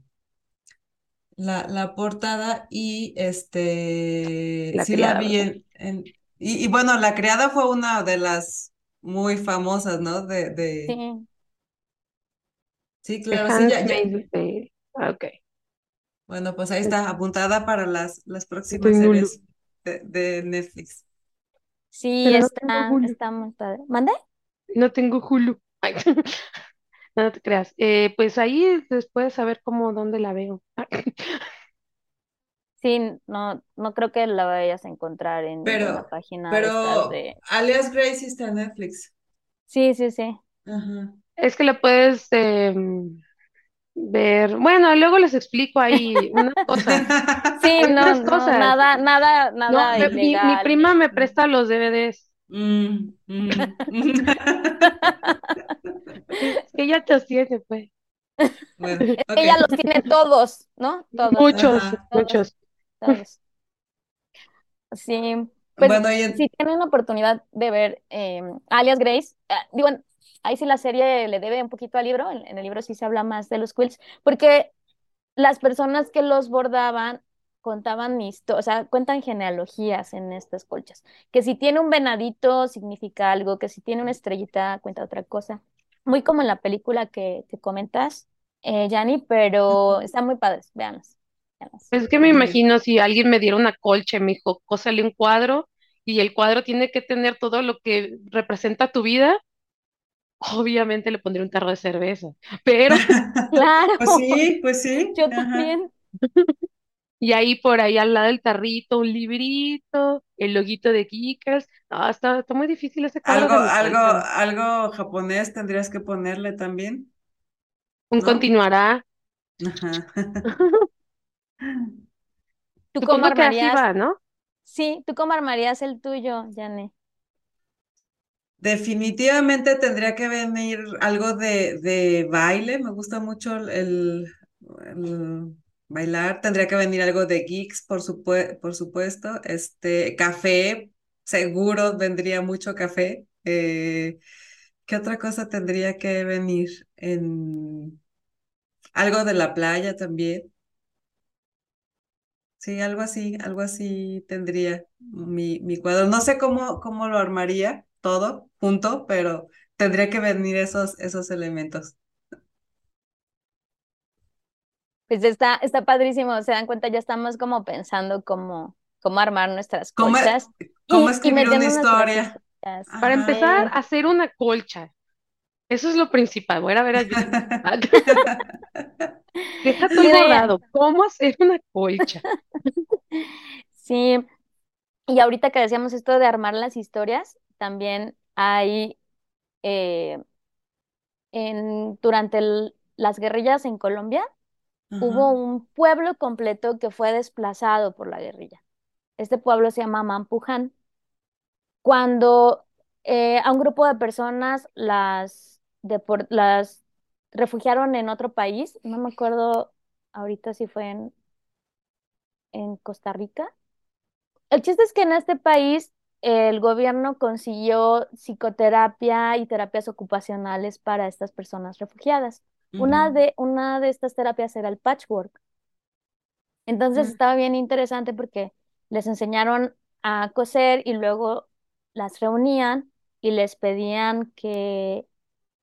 la, la portada y este, La sí la criada, vi ¿verdad? en, en y, y bueno, La Criada fue una de las muy famosas, ¿no? De, de, Sí. Sí, claro, sí, ya, ya. Ah, Ok. bueno, pues ahí está, apuntada para las, las próximas Estoy series de, de Netflix. Sí, Pero está, está muy padre. ¿Mande? No tengo Hulu. Ay. <laughs> No te creas. Eh, pues ahí después a ver cómo, dónde la veo. <laughs> Sí, no, no creo que la vayas a encontrar en Pero, página pero de... Alias Grace está en Netflix. Sí, sí, sí. Ajá. Es que la puedes em, ver. Bueno, luego les explico ahí unas <laughs> cosas. <laughs> Sí, no, no, cosas. nada, nada, No, nada me- mi, prima me presta los DVDs. Mm, <laughs> mm. Es que ella te tiene, pues. Bueno, Es ok. que ella los tiene todos, ¿no? Todos, Muchos, muchos. todos. Sí, pues Bueno, y en- si tienen la oportunidad de ver eh, Alias Grace, ah, digo, ahí sí la serie le debe un poquito al libro, en, en el libro sí se habla más de los quilts, porque las personas que los bordaban contaban historias, o sea, cuentan genealogías en estas colchas, que si tiene un venadito significa algo, que si tiene una estrellita cuenta otra cosa, muy como en la película que, que comentas, eh, Yanni, pero están muy padres, véanlas. Es que me imagino si alguien me diera una colcha y me dijo, cósale un cuadro y el cuadro tiene que tener todo lo que representa tu vida, obviamente le pondría un tarro de cerveza. Pero, <laughs> Claro, Pues sí, pues sí. yo Ajá. también. y ahí por ahí al lado del tarrito, un librito, el loguito de Geekers. No, está, está muy difícil ese Algo, algo, algo japonés tendrías que ponerle también, Un ¿no? continuará. Ajá. <laughs> ¿Tú cómo Supongo que así armarías? va, ¿no? Sí, ¿tú cómo armarías el tuyo, Yanni? Definitivamente tendría que venir algo de, de baile. Me gusta mucho el, el bailar. Tendría que venir algo de geeks, por por supuesto. Este, café, seguro vendría mucho café. Eh, ¿qué otra cosa tendría que venir? En algo de la playa también. Sí, algo así, algo así tendría mi, mi cuadro. No sé cómo, cómo lo armaría todo junto, pero tendría que venir esos, esos elementos. Pues está, está padrísimo, se dan cuenta, ya estamos como pensando cómo, cómo armar nuestras ¿Cómo, colchas cómo y, y escribir una metiendo nuestras historia? Para empezar, Sí. hacer una colcha. Eso es lo principal. Voy a a ver a YouTube. <laughs> Deja todo Sí, el de- bordado. ¿Cómo hacer una colcha? <laughs> Sí, y ahorita que decíamos esto de armar las historias, también hay eh, en, durante el- las guerrillas en Colombia, hubo un pueblo completo que fue desplazado por la guerrilla. Este pueblo se llama Mampuján. Cuando eh, a un grupo de personas las, las refugiaron en otro país, no me acuerdo ahorita si fue en, en Costa Rica. El chiste es que en este país el gobierno consiguió psicoterapia y terapias ocupacionales para estas personas refugiadas. Una de, una de estas terapias era el patchwork. Entonces Mm. estaba bien interesante porque les enseñaron a coser y luego las reunían y les pedían que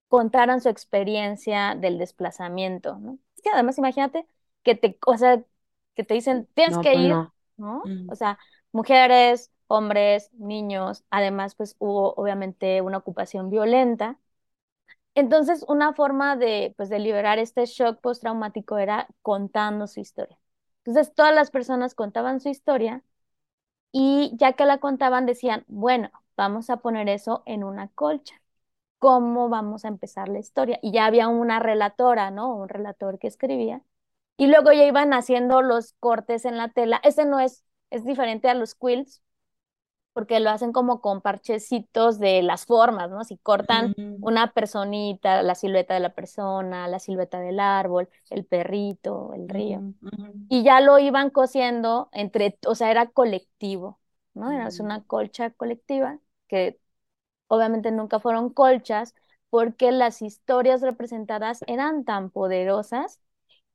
contaran su experiencia del desplazamiento, ¿no? Es que además imagínate que te, o sea, que te dicen, tienes No, que pues ir, no. ¿no? Mm. O sea, mujeres, hombres, niños, además pues hubo obviamente una ocupación violenta. Entonces, una forma de, pues, de liberar este shock postraumático era contando su historia. Entonces, todas las personas contaban su historia y ya que la contaban, decían, bueno, vamos a poner eso en una colcha. ¿Cómo vamos a empezar la historia? Y ya había una relatora, ¿no? Un relator que escribía. Y luego ya iban haciendo los cortes en la tela. Ese no es, es diferente a los quilts, porque lo hacen como con parchecitos de las formas, ¿no? Si cortan Mm. una personita, la silueta de la persona, la silueta del árbol, el perrito, el río. Y ya lo iban cosiendo entre, o sea, era colectivo, ¿no? Era Mm. una colcha colectiva que obviamente nunca fueron colchas porque las historias representadas eran tan poderosas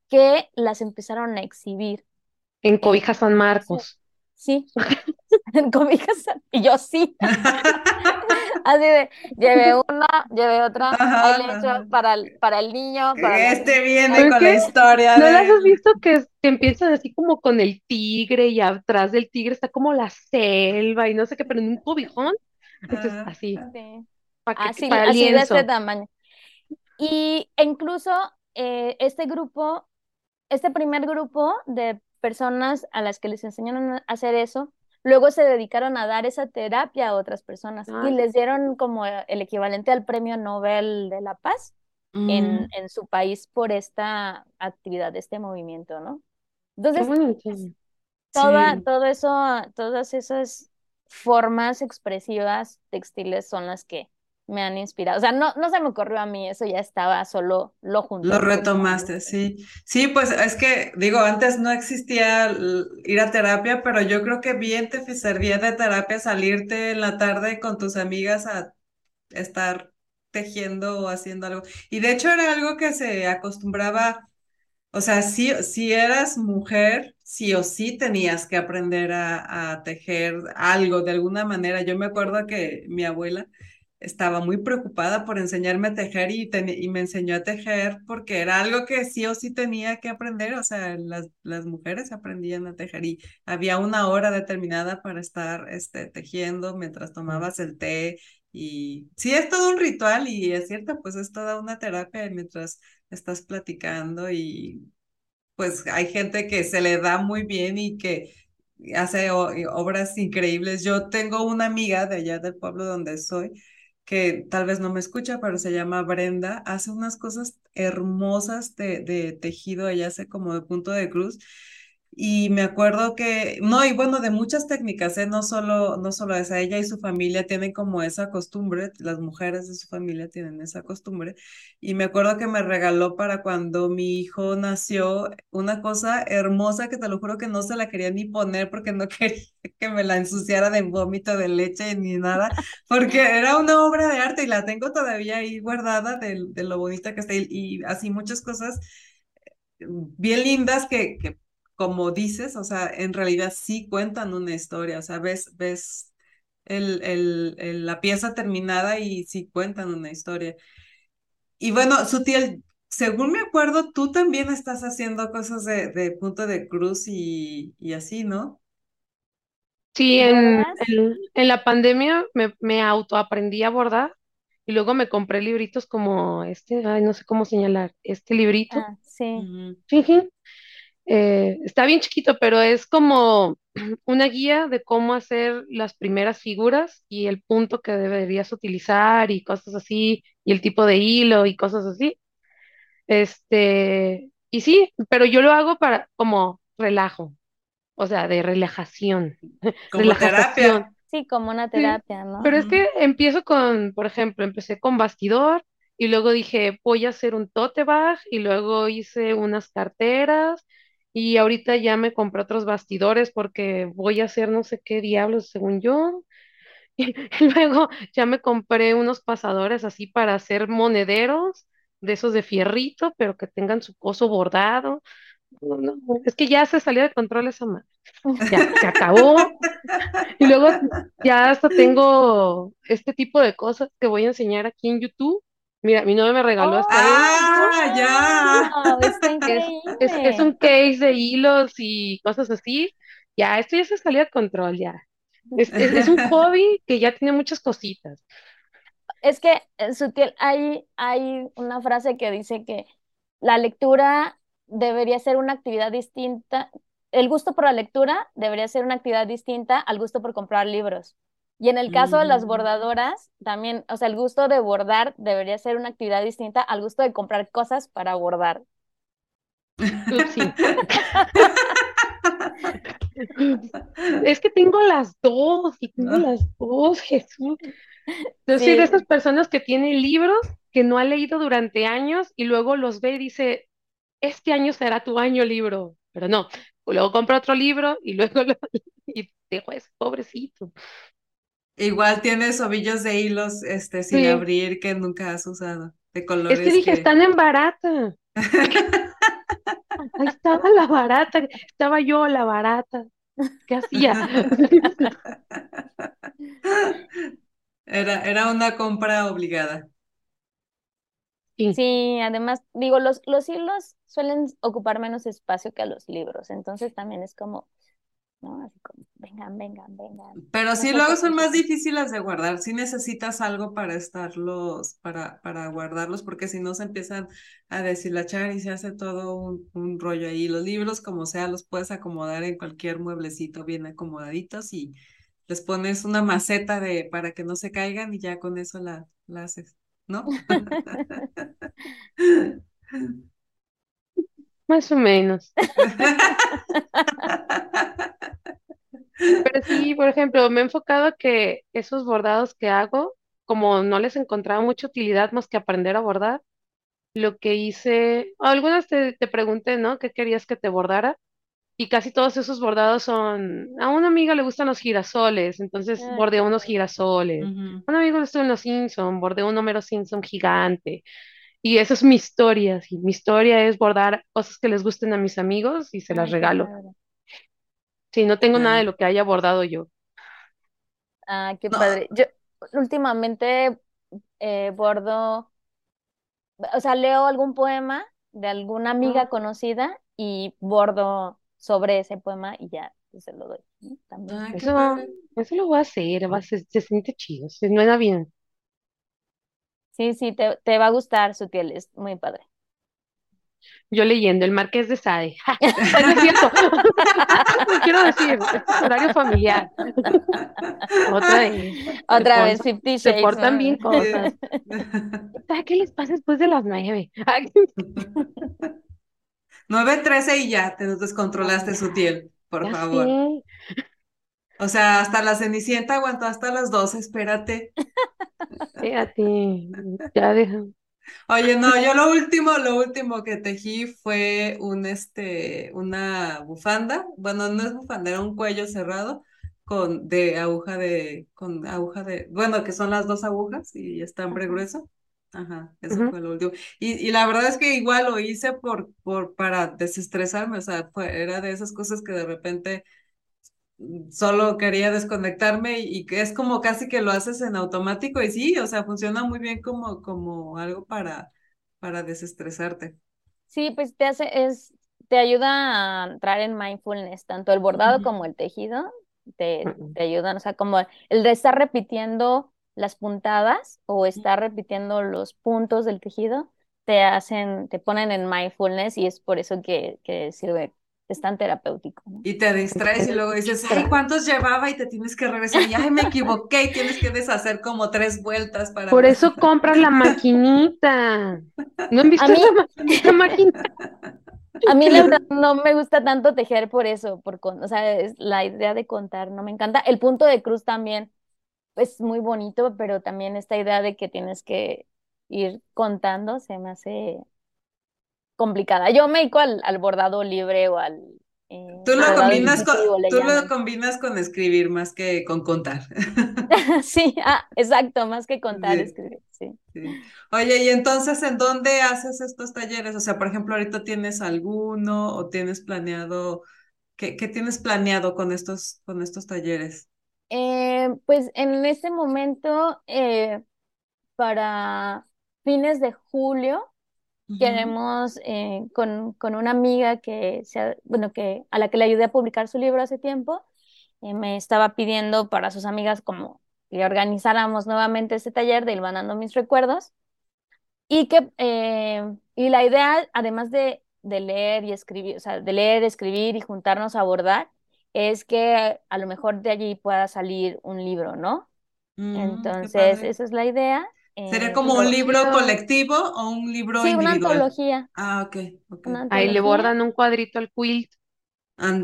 que las empezaron a exhibir. En en Cobija San Marcos. Sí, <laughs> en cobijas. Y yo sí. <laughs> Así de, llevé una, llevé otra, Ajá, ahí le echo para el, para el niño, para Este viene ¿Por con la historia ¿No las has visto que, que empiezan así como con el tigre y atrás del tigre está como la selva y no sé qué, pero en un cobijón? Entonces, Ah, así, ah. Sí, para que, así, para así de este tamaño. Y e incluso eh, este grupo, este primer grupo de personas a las que les enseñaron a hacer eso, luego se dedicaron a dar esa terapia a otras personas y Ay. les dieron como el equivalente al Premio Nobel de la Paz en, Mm, en su país por esta actividad, este movimiento, ¿no? Entonces, toda, todo eso, todas esas formas expresivas textiles son las que me han inspirado. O sea, no, no se me ocurrió a mí, eso ya estaba, solo lo junté Lo retomaste, sí. Sí, pues es que, digo, antes no existía ir a terapia, pero yo creo que bien te servía de terapia salirte en la tarde con tus amigas a estar tejiendo o haciendo algo. Y de hecho era algo que se acostumbraba, o sea, si, si eras mujer, sí o sí tenías que aprender a, a tejer algo de alguna manera. Yo me acuerdo que mi abuela estaba muy preocupada por enseñarme a tejer y, ten- y me enseñó a tejer porque era algo que sí o sí tenía que aprender, o sea, las, las mujeres aprendían a tejer y había una hora determinada para estar este, tejiendo mientras tomabas el té y sí, es todo un ritual y es cierto, pues es toda una terapia mientras estás platicando y pues hay gente que se le da muy bien y que hace obras increíbles. Yo tengo una amiga de allá del pueblo donde soy, que tal vez no me escucha, pero se llama Brenda, hace unas cosas hermosas de, de tejido, ella hace como de punto de cruz. Y me acuerdo que, no, y bueno, de muchas técnicas, ¿eh? No solo, no solo esa, ella y su familia tienen como esa costumbre, las mujeres de su familia tienen esa costumbre, y me acuerdo que me regaló para cuando mi hijo nació una cosa hermosa que te lo juro que no se la quería ni poner porque no <laughs> quería que me la ensuciara de vómito de leche ni nada, porque era una obra de arte y la tengo todavía ahí guardada de, de lo bonita que está y, y así muchas cosas bien lindas que, que, como dices, o sea, en realidad sí cuentan una historia, o sea, ves, ves el, el, el- la pieza terminada y sí cuentan una historia. Y bueno, Sutiel, según me acuerdo, tú también estás haciendo cosas de, de punto de cruz y, y así, ¿no? Sí, en, en, en la pandemia me, me autoaprendí a bordar y luego me compré libritos como este, ay, no sé cómo señalar, este librito. Ah, sí. Ujú. Ujú. Eh, está bien chiquito, pero es como <clears throat> una guía de cómo hacer las primeras figuras y el punto que deberías utilizar y cosas así, y el tipo de hilo y cosas así. Este, y sí, pero yo lo hago para como relajo, o sea, de relajación, <laughs> Como relajación. terapia. Sí, como una Sí, terapia, ¿no? pero es que empiezo con, por ejemplo, empecé con bastidor y luego dije, voy a hacer un tote bag y luego hice unas carteras y ahorita ya me compré otros bastidores porque voy a hacer no sé qué diablos según yo. <laughs> Y, luego ya me compré unos pasadores así para hacer monederos de esos de fierrito, pero que tengan su coso bordado. No, no, es que ya se salió de control esa madre. Ya, acabó. <laughs> Y luego ya hasta tengo este tipo de cosas que voy a enseñar aquí en YouTube. Mira, mi novio me regaló ¡Oh, hasta. Ah, ya. Está <laughs> Es, es, es un case de hilos y cosas así. Ya, esto ya se salió de control, ya. Es, es, es un <laughs> hobby que ya tiene muchas cositas. Es que, eh, Sutil, hay, hay una frase que dice que la lectura debería ser una actividad distinta, el gusto por la lectura debería ser una actividad distinta al gusto por comprar libros. Y en el caso de las Ujú. bordadoras, también, o sea, el gusto de bordar debería ser una actividad distinta al gusto de comprar cosas para bordar. Upsi. <laughs> Es que tengo las dos y tengo No. las dos, Jesús. Yo soy de Sí, esas personas que tienen libros que no ha leído durante años y luego los ve y dice, este año será tu año libro, pero no, luego compra otro libro y luego lo, <laughs> y dejo ese pobrecito. Igual tienes ovillos de hilos este, sin Sí, abrir que nunca has usado, de es que colores dije, que... están en barata. <laughs> Ahí estaba la barata, estaba yo la barata. ¿Qué hacía? Era, era una compra obligada. Sí, sí, además, digo, los, los hilos suelen ocupar menos espacio que los libros, entonces también es como ¿no? Así como, vengan, vengan, vengan. Pero sí, luego son más difíciles de guardar. Sí necesitas algo para estarlos, para, para guardarlos, porque si no se empiezan a deshilachar y se hace todo un, un rollo ahí. Los libros, como sea, los puedes acomodar en cualquier mueblecito bien acomodaditos y les pones una maceta de para que no se caigan y ya con eso la, la haces, ¿no? <laughs> Más o menos. <laughs> Pero sí, por ejemplo, me he enfocado a que esos bordados que hago, como no les encontraba mucha utilidad más que aprender a bordar, lo que hice, algunas te, te pregunté, ¿no? ¿Qué querías que te bordara? Y casi todos esos bordados son, a una amiga le gustan los girasoles, entonces Ay, bordé qué unos girasoles. Ujú. A un amigo le gustan los Simpson, bordé un Homero Simpson gigante. Y esa es mi historia, sí. Mi historia es bordar cosas que les gusten a mis amigos y se las regalo. Sí, no tengo nada de Ya. lo que haya bordado yo. Ah, qué No, padre. Yo últimamente eh, bordo, o sea, leo algún poema de alguna amiga Ah, conocida y bordo sobre ese poema y ya pues, se lo doy, ¿no? También. qué Eso, padre. eso lo voy a hacer, va, se, se siente chido, se suena bien. Sí, sí, te, te va a gustar, Sutiel, es muy padre. Yo leyendo El Marqués de Sade. <laughs> No es cierto. No <laughs> quiero decir, este es horario familiar. <laughs> Otra vez. Se, Otra pon- vez, Fifty se Shades, portan ¿no? bien cosas. ¿Sabes qué les pasa después de las nueve? Ay, 9:13 y ya, te descontrolaste, ya, Sutiel, por ya favor. sé. O sea, hasta la Cenicienta aguantó hasta las 12, espérate. Espérate. Ya deja. Oye, no, yo lo último, lo último que tejí fue un, este, una bufanda. Bueno, no es bufanda, era un cuello cerrado con, de aguja de, con aguja de, bueno, que son las dos agujas y estambre grueso. Ajá, eso Ujú. fue lo último. Y, y la verdad es que igual lo hice por, por, para desestresarme, o sea, fue, era de esas cosas que de repente solo quería desconectarme y, que es como casi que lo haces en automático y sí, o sea, funciona muy bien como, como algo para, para desestresarte. Sí, pues te hace, es, te ayuda a entrar en mindfulness, tanto el bordado como el tejido, te, Mm, te ayudan, o sea, como el de estar repitiendo las puntadas o estar repitiendo los puntos del tejido, te hacen, te ponen en mindfulness y es por eso que, que sirve, es tan terapéutico, ¿no? Y te distraes y Me luego dices, ay. ¿cuántos llevaba? Y te tienes que regresar y ay, me equivoqué y tienes que deshacer como tres vueltas para Por eso compras la maquinita. ¿No han A visto mí, esa maquinita <laughs> a mí la verdad no me gusta tanto tejer por eso, por con, o sea, es la idea de contar no me encanta. El punto de cruz también es muy bonito, pero también esta idea de que tienes que ir contando se me hace complicada. Yo me dedico al, al bordado libre o al eh, Tú lo combinas con, intuitivo, le tú lo llaman. combinas con escribir más que con contar. <laughs> Sí, ah, exacto, más que contar, Sí, escribir, sí. sí. Oye, y entonces, ¿en dónde haces estos talleres? O sea, por ejemplo, ahorita tienes alguno o tienes planeado, ¿qué, qué tienes planeado con estos, con estos talleres? Eh, pues en este momento, eh, para fines de julio, Queremos eh, con, con una amiga que se, bueno, que a la que le ayudé a publicar su libro hace tiempo, eh, me estaba pidiendo para sus amigas como que organizáramos nuevamente este taller de Hilvanando mis recuerdos y que eh, y la idea, además de, de leer y escribir, o sea, de leer, escribir y juntarnos a abordar, es que a lo mejor de allí pueda salir un libro, ¿no? mm, Entonces, esa es la idea. ¿Sería eh, como un libro colectivo o un libro sí, una individual? antología, Ah, ok, ok. una Ahí le bordan un cuadrito al quilt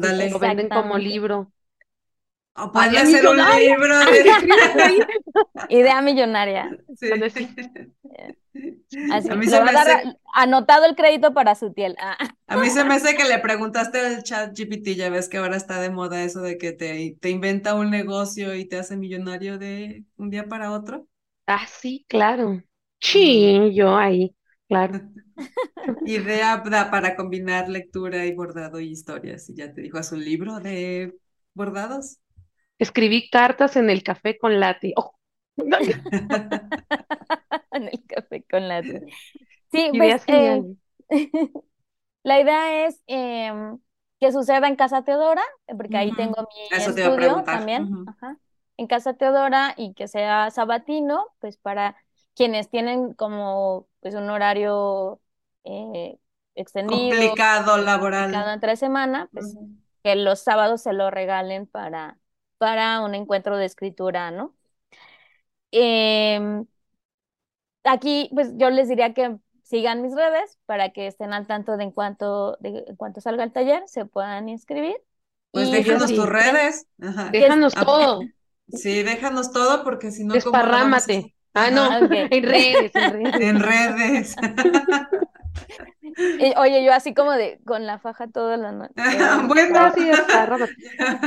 y te lo Ándale. venden como libro. O ¡Ay, puede ya ser un libro de... <laughs> Idea millonaria. Sí. <laughs> A mí se me hace, anotado el crédito para su tiel. Ah, a mí se me hace que le preguntaste al chat GPT, ya ves que ahora está de moda eso de que te, te inventa un negocio y te hace millonario de un día para otro. Ah, sí, claro. Sí, yo ahí, claro. <laughs> Idea para combinar lectura y bordado y historias. Y ya te dijo, ¿es un libro de bordados? Escribí cartas en el café con latte. Oh, <laughs> en el café con latte. Sí, <laughs> pues eh, la idea es em, que suceda en Casa Teodora, porque ahí tengo mi Eso te iba a estudio preguntar. también, Ujú. ajá, en Casa Teodora y que sea sabatino, pues para quienes tienen como pues un horario eh, extendido, Complicado cada laboral. entre semana, pues Ujú. que los sábados se lo regalen para, para un encuentro de escritura, ¿no? Em, aquí, pues yo les diría que sigan mis redes para que estén al tanto de en cuanto, de en cuanto salga el taller, se puedan inscribir. Pues Y déjanos sí. tus redes. Ajá. Déjanos todo. Sí, déjanos todo porque si no. Desparrámate. Ah, no, ok. <laughs> en redes, en redes. <laughs> En redes. <laughs> Y, oye, yo así como de con la faja toda la noche. Bueno. Ah, sí, desparrámate.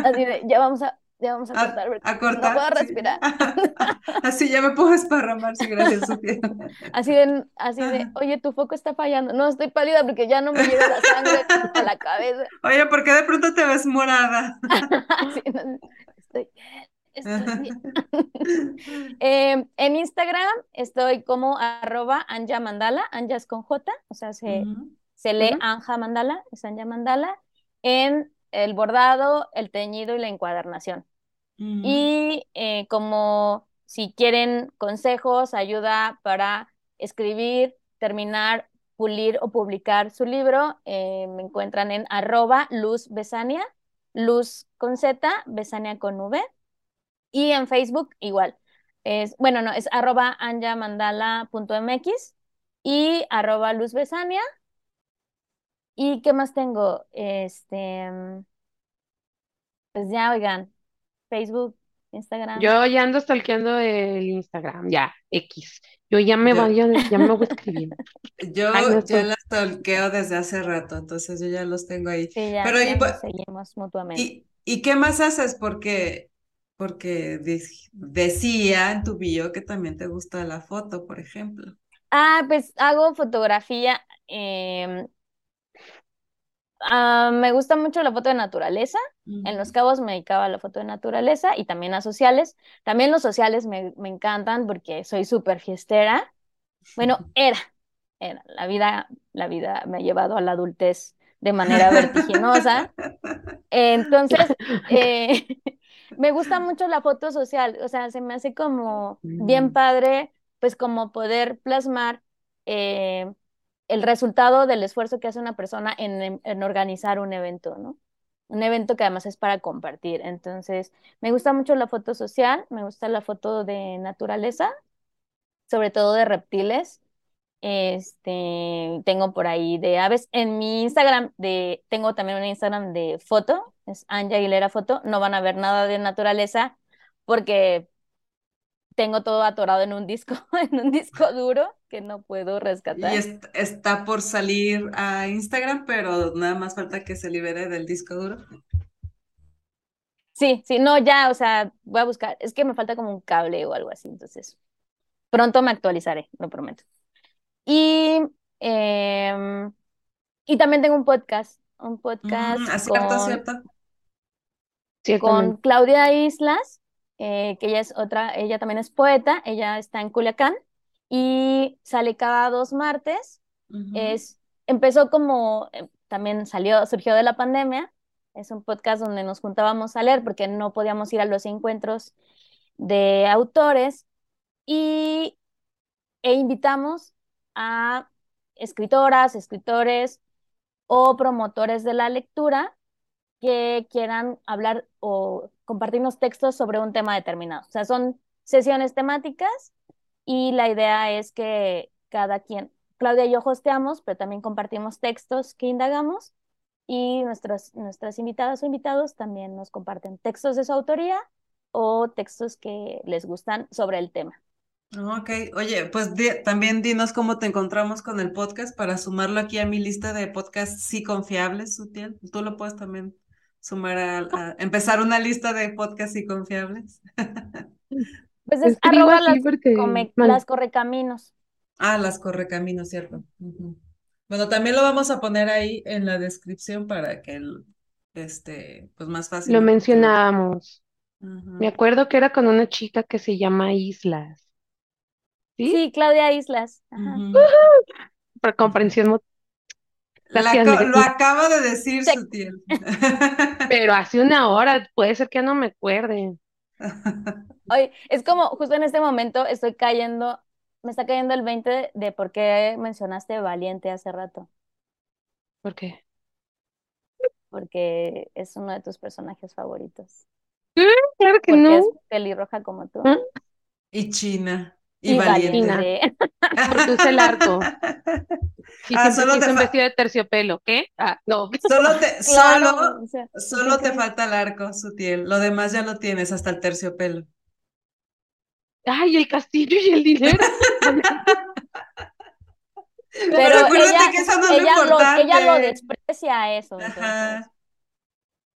Así de, ya vamos a, ya vamos a A, cortar, a cortar. no puedo sí. respirar. Así ya me puedo esparramar, sí, gracias, Sofía. Así de, así de, oye, tu foco está fallando. No, estoy pálida porque ya no me llega la sangre a la cabeza. Oye, ¿por qué de pronto te ves morada? Así, no, estoy. Eh, <laughs> en Instagram estoy como arroba Anja Mandala, Anja es con J, o sea, se, se lee. Anja Mandala, es Anja Mandala, en el bordado, el teñido y la encuadernación. Ujú. Y eh, como si quieren consejos, ayuda para escribir, terminar, pulir o publicar su libro, eh, me encuentran en arroba Luz Besania, Luz con Z, Besania con V. Y en Facebook igual. Es, bueno, no, es arroba anjamandala.mx y arroba Luz Besania. ¿Y qué más tengo? Este, pues ya, oigan, Facebook, Instagram. Yo ya ando stalkeando el Instagram, ya, X. Yo ya me Yo- voy, ya, ya me voy escribiendo. <laughs> Yo Ay, no ya las stalkeo desde hace rato, entonces yo ya los tengo ahí. Sí, ya, Pero ya y, nos seguimos mutuamente. ¿y, y qué más haces? Porque, porque de- decía en tu bio que también te gusta la foto, por ejemplo. Ah, pues hago fotografía. ah, me gusta mucho la foto de naturaleza. En Los Cabos me dedicaba a la foto de naturaleza y también a sociales. También los sociales me, me encantan porque soy súper fiestera. Bueno, <laughs> era, era. La vida, la vida me ha llevado a la adultez de manera vertiginosa. <laughs> Entonces, eh, <laughs> me gusta mucho la foto social, o sea, se me hace como bien Mm. padre, pues como poder plasmar eh, el resultado del esfuerzo que hace una persona en, en- en organizar un evento, ¿no? Un evento que además es para compartir. Entonces, me gusta mucho la foto social, me gusta la foto de naturaleza, sobre todo de reptiles. Este, tengo por ahí de aves. En mi Instagram de, tengo también un Instagram de foto, es Anja Aguilera Foto. No van a ver nada de naturaleza porque tengo todo atorado en un disco, <laughs> en un disco duro que no puedo Y rescatar. est- está por salir a Instagram, pero nada más falta que se libere del disco duro. Sí, sí, no, ya, o sea, voy a buscar. Es que me falta como un cable o algo así, entonces pronto me actualizaré, lo prometo. Y, em, y también tengo un podcast, un podcast Mm, cierto, con, cierto. con Ciertamente. Claudia Islas, eh, que ella es otra, ella también es poeta, ella está en Culiacán y sale cada dos martes. Es, empezó como, eh, también salió, surgió de la pandemia, es un podcast donde nos juntábamos a leer porque no podíamos ir a los encuentros de autores y, e invitamos a escritoras, escritores o promotores de la lectura que quieran hablar o compartirnos textos sobre un tema determinado. O sea, son sesiones temáticas y la idea es que cada quien, Claudia y yo hosteamos, pero también compartimos textos que indagamos y nuestros, nuestras invitadas o invitados también nos comparten textos de su autoría o textos que les gustan sobre el tema. Ok, oye, pues di- también dinos cómo te encontramos con el podcast para sumarlo aquí a mi lista de podcasts sí confiables, Sutiel. Tú lo puedes también sumar a, a- empezar una lista de podcasts sí confiables. <laughs> Pues es arroba las, porque, come- las correcaminos. Ah, las correcaminos, cierto. Bueno, también lo vamos a poner ahí en la descripción para que el- este, pues más fácil. lo mencionábamos. Me acuerdo que era con una chica que se llama Islas. ¿Sí? Sí, Claudia Islas. Ajá. Por comprensión. Gracias, lo acaba de decir Sí. Sutiel. <laughs> Pero hace una hora, puede ser que no me acuerde. Oye, es como justo en este momento estoy cayendo, me está cayendo el 20 de, de por qué mencionaste Valiente hace rato, ¿Por qué? porque es uno de tus personajes favoritos. Claro que Porque no. es pelirroja como tú. ¿Mm? Y China. Y, Y valiente. <laughs> Porque usa el arco. Sí, Ah, solo te un vestido de terciopelo. ¿Qué? Ah, no. Solo te, <laughs> Claro, solo, o sea, solo te falta el arco, Sutiel. Lo demás ya lo tienes, hasta el terciopelo. Ay, el castillo y el dinero. <laughs> Pero acuérdate ella, que eso no es lo ella lo, ella desprecia eso. Ajá.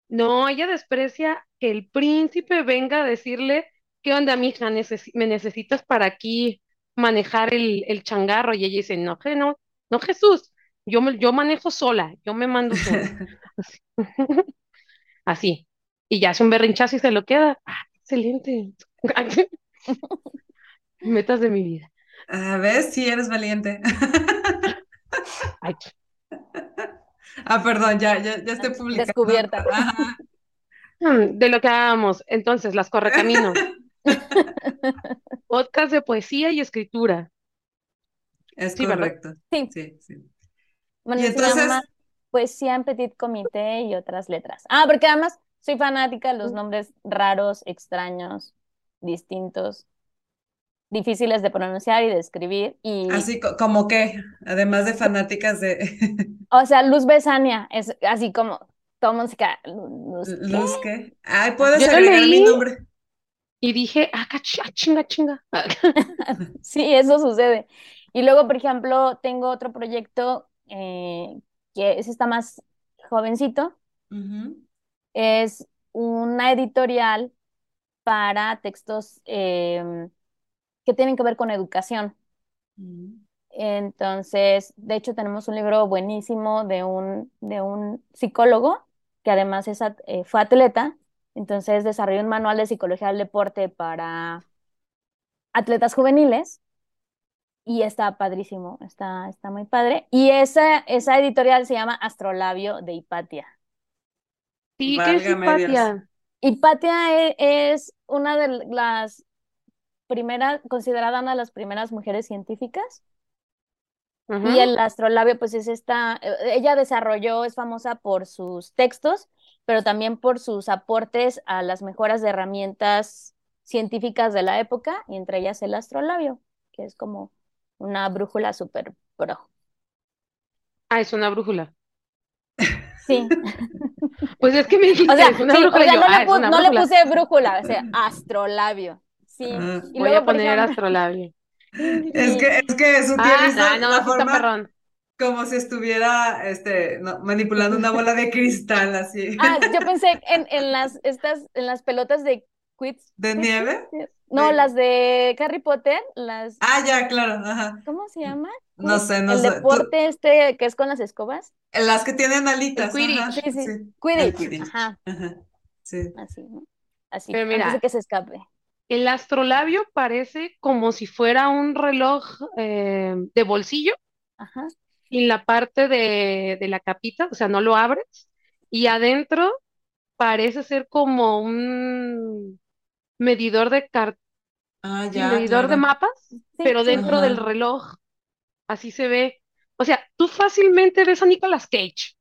No, ella desprecia que el príncipe venga a decirle, ¿qué onda, mija? Necesi- me necesitas para aquí manejar el, el changarro. Y ella dice, no, no, no, Jesús, yo, me, yo manejo sola, yo me mando sola. <laughs> Así. <laughs> Así. Y ya hace un berrinchazo y se lo queda. Ah, excelente. <laughs> Metas de mi vida. A ver si eres valiente. Ay, Ah, perdón, ya, ya, ya estoy publicando. Descubierta. Ajá. Hmm, De lo que hablábamos. Entonces, las correcaminos. <laughs> Podcast de poesía y escritura. Es Sí, ¿verdad? correcto. Sí. Sí, sí. Bueno, Y se entonces- llama Poesía en Petit Comité y otras letras. Ah, porque además soy fanática de los nombres raros, extraños, distintos, difíciles de pronunciar y de escribir. Y, Así co- como que, además de fanáticas de <laughs> o sea, Luz Besania es así como todo queda, Luz, ¿qué? Luz, ¿qué? Ay, puedes Yo agregar mi nombre. Y dije, ah, ah, chinga, chinga. <laughs> Sí, eso sucede. Y luego, por ejemplo, tengo otro proyecto eh, que ese está más jovencito. Es una editorial para textos em, que tienen que ver con educación. Ujú. Entonces, de hecho, tenemos un libro buenísimo de un, de un psicólogo que además es, at- eh, fue atleta. Entonces, desarrolló un manual de psicología del deporte para atletas juveniles y está padrísimo, está, está muy padre. Y esa, esa editorial se llama Astrolabio de Hipatia. Sí, ¿qué es. Hipatia? Hipatia e- es una de las primeras, considerada una de las primeras mujeres científicas. Y el astrolabio, pues es esta, eh, ella desarrolló, es famosa por sus textos, pero también por sus aportes a las mejoras de herramientas científicas de la época, y entre ellas el astrolabio, que es como una brújula súper pro. Ah, es una brújula. Sí, <laughs> Pues es que me dijiste, o sea, es una sí, o brújula. sea, yo, no ah, le, es pu- una no le brújula. puse brújula, o sea, <laughs> astrolabio. Sí, Ah. y Voy luego, a poner ejemplo, astrolabio. Es que, es que tía Ah, hizo ah, no, la forma perrón. Como si estuviera este, no, manipulando una bola de cristal así. <laughs> ah, yo pensé en, en las, estas, en las pelotas de quits, ¿De nieve? no, De- las de Harry Potter, las, Ah, ya, claro, ajá. ¿cómo se llama? No sé, no el sé. Tú- deporte este que es con las escobas. las que tienen alitas, El Quidditch. ajá, Sí, sí. sí. Quidditch. El Quidditch. Ajá, Ajá, sí. así, ¿no? Así, Pero antes mira. de que se escape. El astrolabio parece como si fuera un reloj eh, de bolsillo Ajá. Y la parte de, de la capita, o sea, no lo abres, y adentro parece ser como un medidor de car- Ah, ya, medidor de claro. mapas, Sí, pero dentro del Ajá. reloj. Así se ve. O sea, tú fácilmente ves a Nicolas Cage.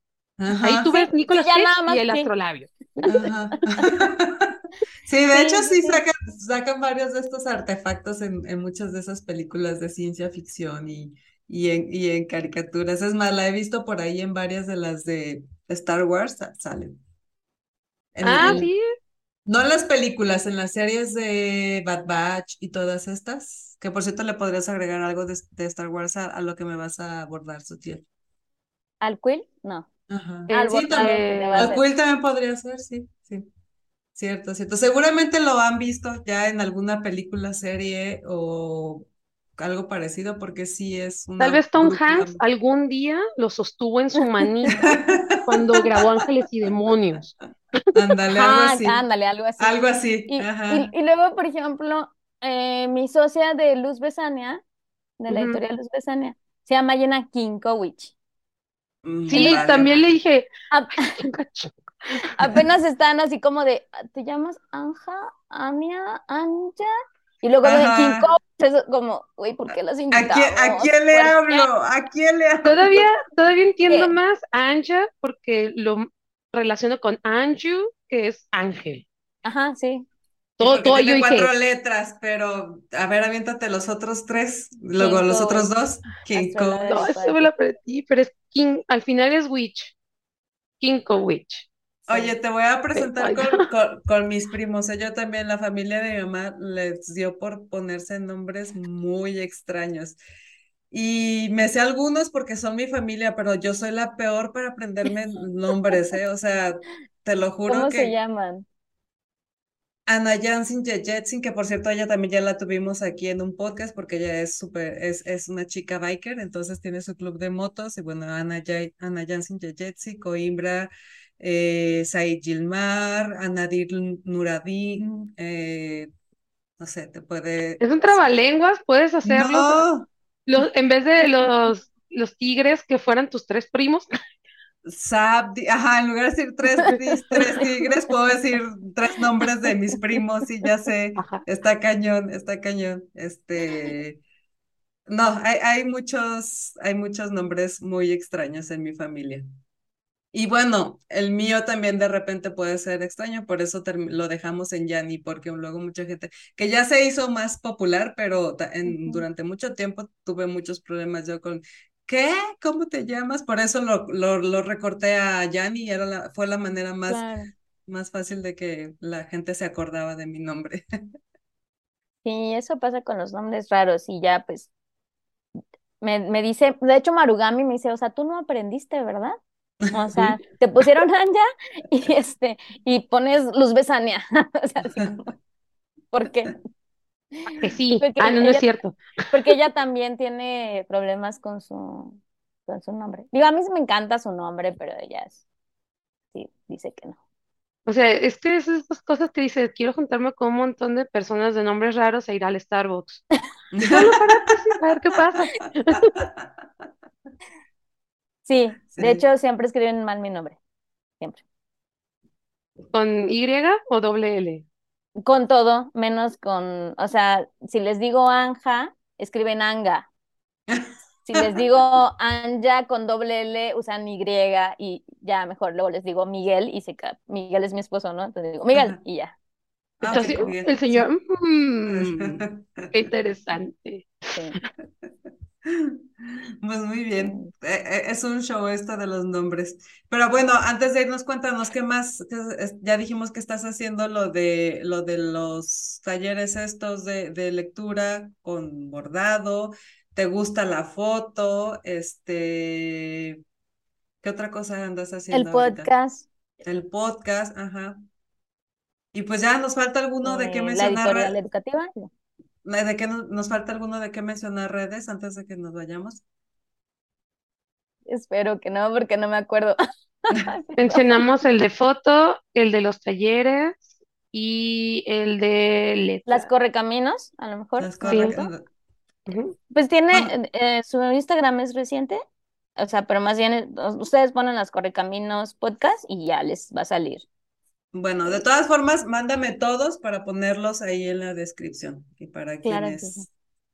Ahí Ajá, tú ves Nicolas Cage y el sí. astrolabio. ajá. <laughs> Sí, de Sí, hecho sí sí. sacan, sacan varios de estos artefactos en, en muchas de esas películas de ciencia ficción y, y, en, y en caricaturas. Es más, la he visto por ahí en varias de las de Star Wars, sa- salen. En- Ah, sí. No en las películas, en las series de Bad Batch y todas estas, que por cierto le podrías agregar algo de, de Star Wars a, a lo que me vas a abordar, Sutil. ¿Al quill? No. Ajá. Eh, Al Sí, también. Al quill también podría ser, sí, sí. Cierto, cierto. Seguramente lo han visto ya en alguna película, serie o algo parecido, porque sí es una Tal vez Tom. Hanks algún día lo sostuvo en su manita cuando <laughs> grabó Ángeles y Demonios. Ándale, algo Ah, así. ándale, algo así. Algo así. Y, Ajá. y, y luego, por ejemplo, eh, mi socia de Luz Besania, de la Ujú. editorial Luz Besania, se llama Jenna Kinkowicz. Mm, Sí, vale. también le dije, <laughs> apenas están así como de, ¿te llamas Anja, Ania, Anja? Y luego de. King Kong, es como, güey, ¿por qué las ¿A invitamos? quién, a quién le hablo? ¿A quién le hablo? Todavía, todavía entiendo ¿Qué? más Anja porque lo relaciono con Anju, que es ángel. Ajá, sí. Todo, todo yo tiene dije, cuatro letras, pero a ver, aviéntate los otros tres, luego King los Kong, otros dos. King Kong. No, eso me lo aprendí, pero es King, al final es Witch, Kinko Witch. Oye, te voy a presentar con, con- <laughs> con mis primos. ¿eh? Yo también, la familia de mi mamá les dio por ponerse nombres muy extraños. Y me sé algunos porque son mi familia, pero yo soy la peor para aprenderme nombres, ¿eh? O sea, te lo juro ¿Cómo se que llaman? Ana Jansin Yejetsin, que por cierto, ella también ya la tuvimos aquí en un podcast porque ella es súper, es, es una chica biker, entonces tiene su club de motos. Y bueno, Ana, Ana Jansin Yejetsi, Coimbra, eh, Said Gilmar, Anadir Nuradin, eh, no sé, te puede. Es un trabalenguas, puedes hacerlos, No, los, en vez de los, los tigres que fueran tus tres primos, Sabdi, ajá, en lugar de decir tres, tres tigres, puedo decir tres nombres de mis primos y ya sé, Ajá. está cañón, está cañón. Este, no, hay, hay muchos, hay muchos nombres muy extraños en mi familia. Y bueno, el mío también de repente puede ser extraño, por eso lo dejamos en Yanni, porque luego mucha gente, que ya se hizo más popular, pero durante mucho tiempo tuve muchos problemas yo con, ¿qué? ¿Cómo te llamas? Por eso lo, lo, lo recorté a Yanni era la, fue la manera más, Claro. más fácil de que la gente se acordaba de mi nombre. <laughs> Sí, eso pasa con los nombres raros y ya pues me, me dice, de hecho Marugami me dice, o sea, tú no aprendiste, ¿verdad? O sea, te pusieron Anja y este, y pones Luz Besania. <laughs> O sea, así como, ¿por qué? Que sí, Porque ah, no, no es cierto. Porque ella también tiene problemas con su, con su nombre. Digo, a mí sí me encanta su nombre, pero ella es- sí, dice que no. O sea, es que es esas cosas que dices, quiero juntarme con un montón de personas de nombres raros e ir al Starbucks. <laughs> Solo para a ver qué pasa. <laughs> Sí, <laughs> Sí. de hecho siempre escriben mal mi nombre, siempre. ¿Con Y o doble L? Con todo, menos con, o sea, si les digo Anja, escriben Anga. <laughs> Si les digo Anja con doble L, usan Y y ya mejor luego les digo Miguel y se Miguel es mi esposo, ¿no? Entonces digo Miguel Ajá. y ya. Ah, el sí. señor, mm, qué interesante. Sí. Pues muy bien, Eh, eh, es un show esto de los nombres. Pero bueno, antes de irnos, cuéntanos qué más, ya dijimos que estás haciendo lo de lo de los talleres estos de, de lectura con bordado, te gusta la foto, este, ¿qué otra cosa andas El haciendo ahorita? podcast, El podcast, ajá. Y pues ya nos falta alguno de qué eh, la mencionar, editorial educativa. De qué nos, nos falta alguno de qué mencionar redes antes de que nos vayamos. Espero que no, porque no me acuerdo. <laughs> Mencionamos el de foto, el de los talleres y el de Las letra. correcaminos, a lo mejor. Las corre-. Pues tiene, Bueno. eh, su Instagram es reciente, o sea, pero más bien eh, ustedes ponen las correcaminos podcast y ya les va a salir. Bueno, de todas formas, mándame todos para ponerlos ahí en la descripción. Y para Claro quienes, sí.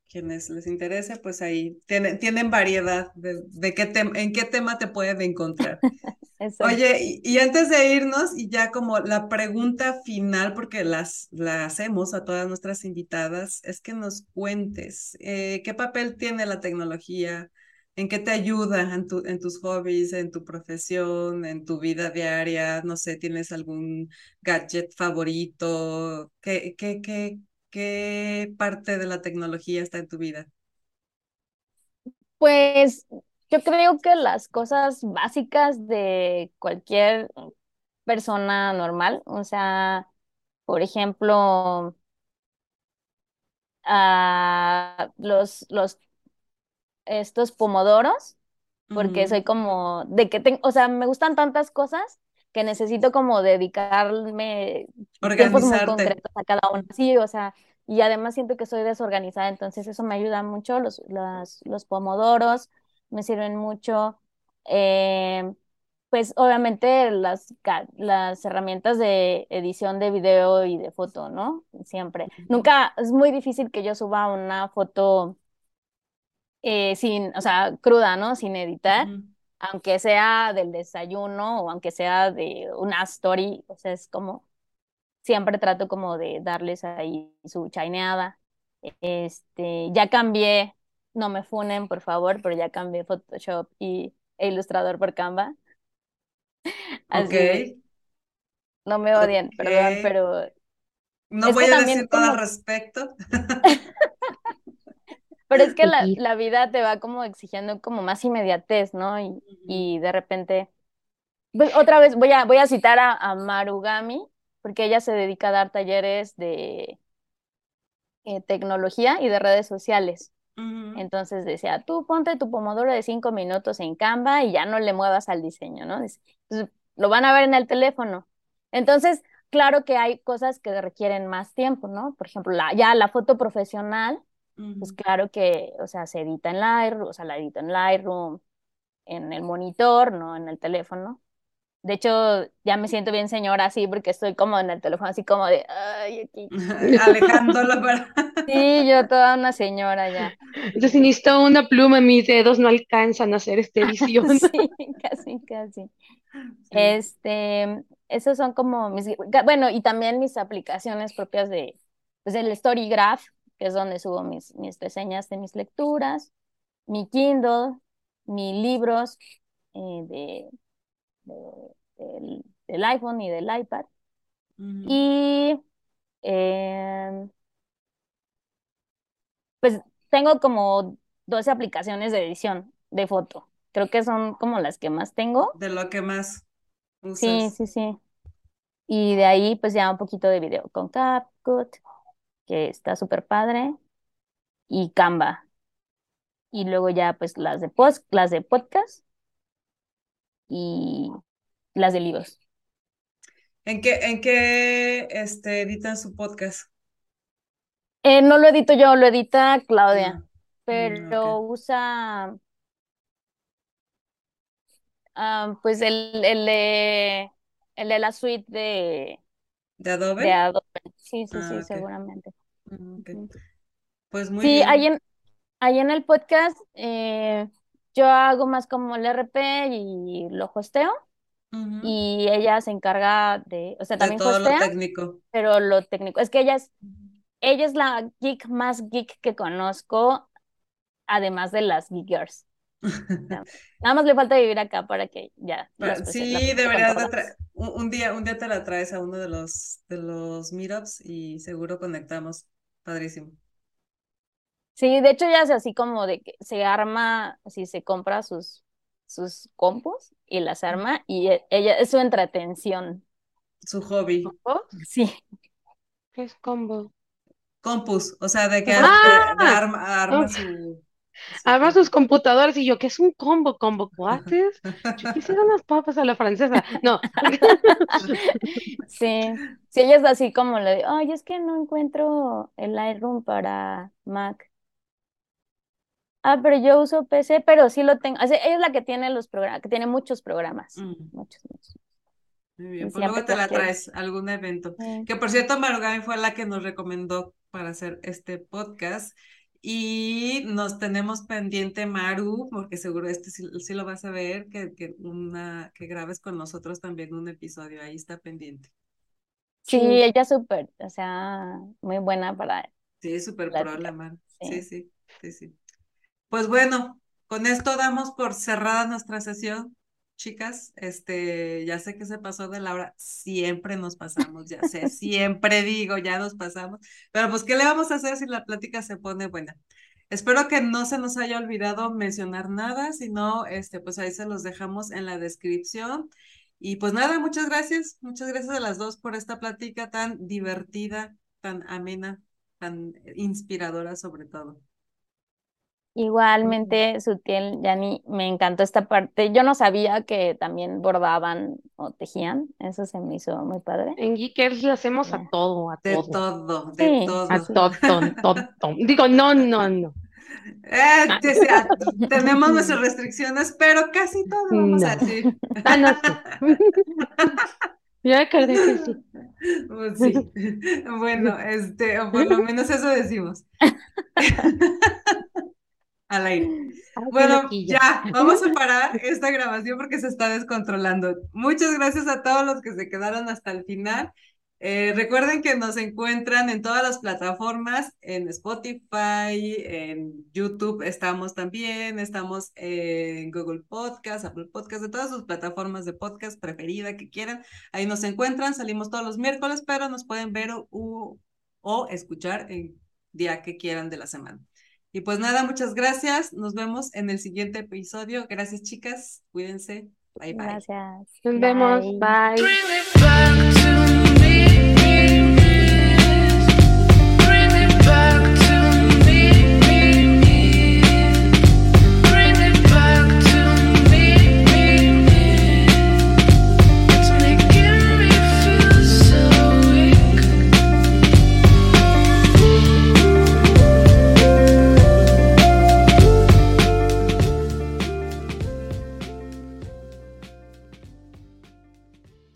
quienes les interese, pues ahí tienen, tienen variedad de, de qué tem- en qué tema te pueden encontrar. <laughs> Oye, y, y antes de irnos, y ya como la pregunta final, porque las la hacemos a todas nuestras invitadas, es que nos cuentes eh, qué papel tiene la tecnología, en qué te ayuda en tu, en tus hobbies, en tu profesión, en tu vida diaria, no sé, ¿tienes algún gadget favorito? ¿Qué, qué, qué, qué parte de la tecnología está en tu vida? Pues yo creo que las cosas básicas de cualquier persona normal, o sea, por ejemplo, ah, los, los, estos pomodoros, porque soy como de que tengo, o sea, me gustan tantas cosas que necesito como dedicarme tiempos muy concretos a cada una. Sí, o sea, y además siento que soy desorganizada, entonces eso me ayuda mucho. Los, las- los pomodoros me sirven mucho. Eh, pues obviamente las, las herramientas de edición de video y de foto, ¿no? Siempre. Nunca, es muy difícil que yo suba una foto eh, sin, o sea, cruda, ¿no? Sin editar, aunque sea del desayuno o aunque sea de una story, o sea, es como, siempre trato como de darles ahí su chaineada. Este, ya cambié, no me funen, por favor, pero ya cambié Photoshop y, e Illustrator por Canva. <laughs> Así de, no me odien, perdón, pero No voy a decir nada al respecto. <laughs> <laughs> pero es que la, la vida te va como exigiendo como más inmediatez, ¿no? Y, y de repente, pues, otra vez voy a, voy a citar a, a Marugami, porque ella se dedica a dar talleres de eh, tecnología y de redes sociales. Entonces decía, tú ponte tu pomodoro de cinco minutos en Canva y ya no le muevas al diseño, ¿no? Dice, pues, lo van a ver en el teléfono. Entonces, claro que hay cosas que requieren más tiempo, ¿no? Por ejemplo, la, ya la foto profesional, pues claro que, o sea, se edita en Lightroom, o sea, la edito en Lightroom, en el monitor, no en el teléfono. De hecho, ya me siento bien señora así porque estoy como en el teléfono, así como de, ay, aquí. <laughs> Alejándolo para... <laughs> Sí, yo toda una señora ya. <laughs> Entonces, si necesito una pluma, mis dedos no alcanzan a hacer esta edición. Sí, casi, casi. Sí. Este, esos son como mis, bueno, y también mis aplicaciones propias de, pues el Storygraph, que es donde subo mis, mis reseñas de mis lecturas, mi Kindle, mis libros eh, de, de- del, del iPhone y del iPad. Y eh, pues tengo como 12 aplicaciones de edición de foto. Creo que son como las que más tengo. De lo que más Sí, usas. sí, sí. Y de ahí pues ya un poquito de video con CapCut, que está súper padre, y Canva. Y luego ya pues las de post, las de podcast y las de libros. ¿En qué, en qué este, editan su podcast? Eh, no lo edito yo, lo edita Claudia, Ah, mm, pero usa ah, pues el, el de el de la suite de, ¿De de Adobe? Adobe. Sí, sí, Ah, sí, ok. seguramente. Mm. Pues muy Sí, ahí bien. en, ahí en el podcast eh, yo hago más como el RP y lo hosteo y ella se encarga de, o sea, De también todo lo técnico. pero lo técnico. Es que ella es, ella es la geek más geek que conozco, además de las geek girls. O sea, nada más le falta vivir acá para que ya <laughs> Sí, deberías de traer, un, un día, un día te la traes a uno de los, de los meetups y seguro conectamos. Padrísimo. Sí, de hecho ella hace así como de que se arma, así se compra sus, sus compus y las arma y e- ella es su entretención. Su hobby. Sí, ¿Qué es combo? Compus, o sea, de que ar- de- de ¡Ah! arma, arma su, compu. sus computadoras y yo, ¿qué es un combo? ¿Combo cuates? Yo quisiera unas papas a la francesa. No. sí. Sí, ella es así como le digo, ay, es que no encuentro el Lightroom para Mac. Ah, pero yo uso PC, pero sí lo tengo. O sea, ella es la que tiene los programas, que tiene muchos programas. Mm, Muchos, muchos. muy bien, pues luego te la traes a algún evento. Sí. Que por cierto, Marugami fue la que nos recomendó para hacer este podcast. Y nos tenemos pendiente, Maru, porque seguro este sí, sí lo vas a ver, que, que, una, que grabes con nosotros también un episodio. Ahí está pendiente. Sí, Sí. ella es súper, o sea, muy buena para Sí, es súper pro la. Sí, Sí. sí, sí, sí. Pues bueno, con esto damos por cerrada nuestra sesión, chicas. Este, ya sé que se pasó de la hora, siempre nos pasamos, ya sé, siempre digo, ya nos pasamos, pero pues, ¿qué le vamos a hacer si la plática se pone buena? Espero que no se nos haya olvidado mencionar nada, sino, este, pues ahí se los dejamos en la descripción. Y pues nada, muchas gracias, muchas gracias a las dos por esta plática tan divertida, tan amena, tan inspiradora sobre todo. Igualmente, Sutil, Yani, me encantó esta parte. Yo no sabía que también bordaban o tejían, eso se me hizo muy padre. En Geekers le hacemos a todo, a De todo. todo, de Sí, A todo. todo, todo. Digo, no, no, no. Eh, o sea, tenemos nuestras <laughs> restricciones, pero casi todo vamos a No. decir. Ah, no, sí. <laughs> Yo que sí. Pues sí. Bueno, este, o por lo menos eso decimos. <laughs> Al aire. Qué Bueno, ya, vamos a <laughs> parar esta grabación porque se está descontrolando. Muchas gracias a todos los que se quedaron hasta el final. Eh, recuerden que nos encuentran en todas las plataformas, en Spotify, en YouTube estamos también, estamos en Google Podcast, Apple Podcast, de todas sus plataformas de podcast preferida que quieran. Ahí nos encuentran, salimos todos los miércoles, pero nos pueden ver o, o escuchar el día que quieran de la semana. Y pues nada, muchas gracias. Nos vemos en el siguiente episodio. Gracias, chicas. Cuídense. Bye, bye. Gracias. Nos vemos. Bye.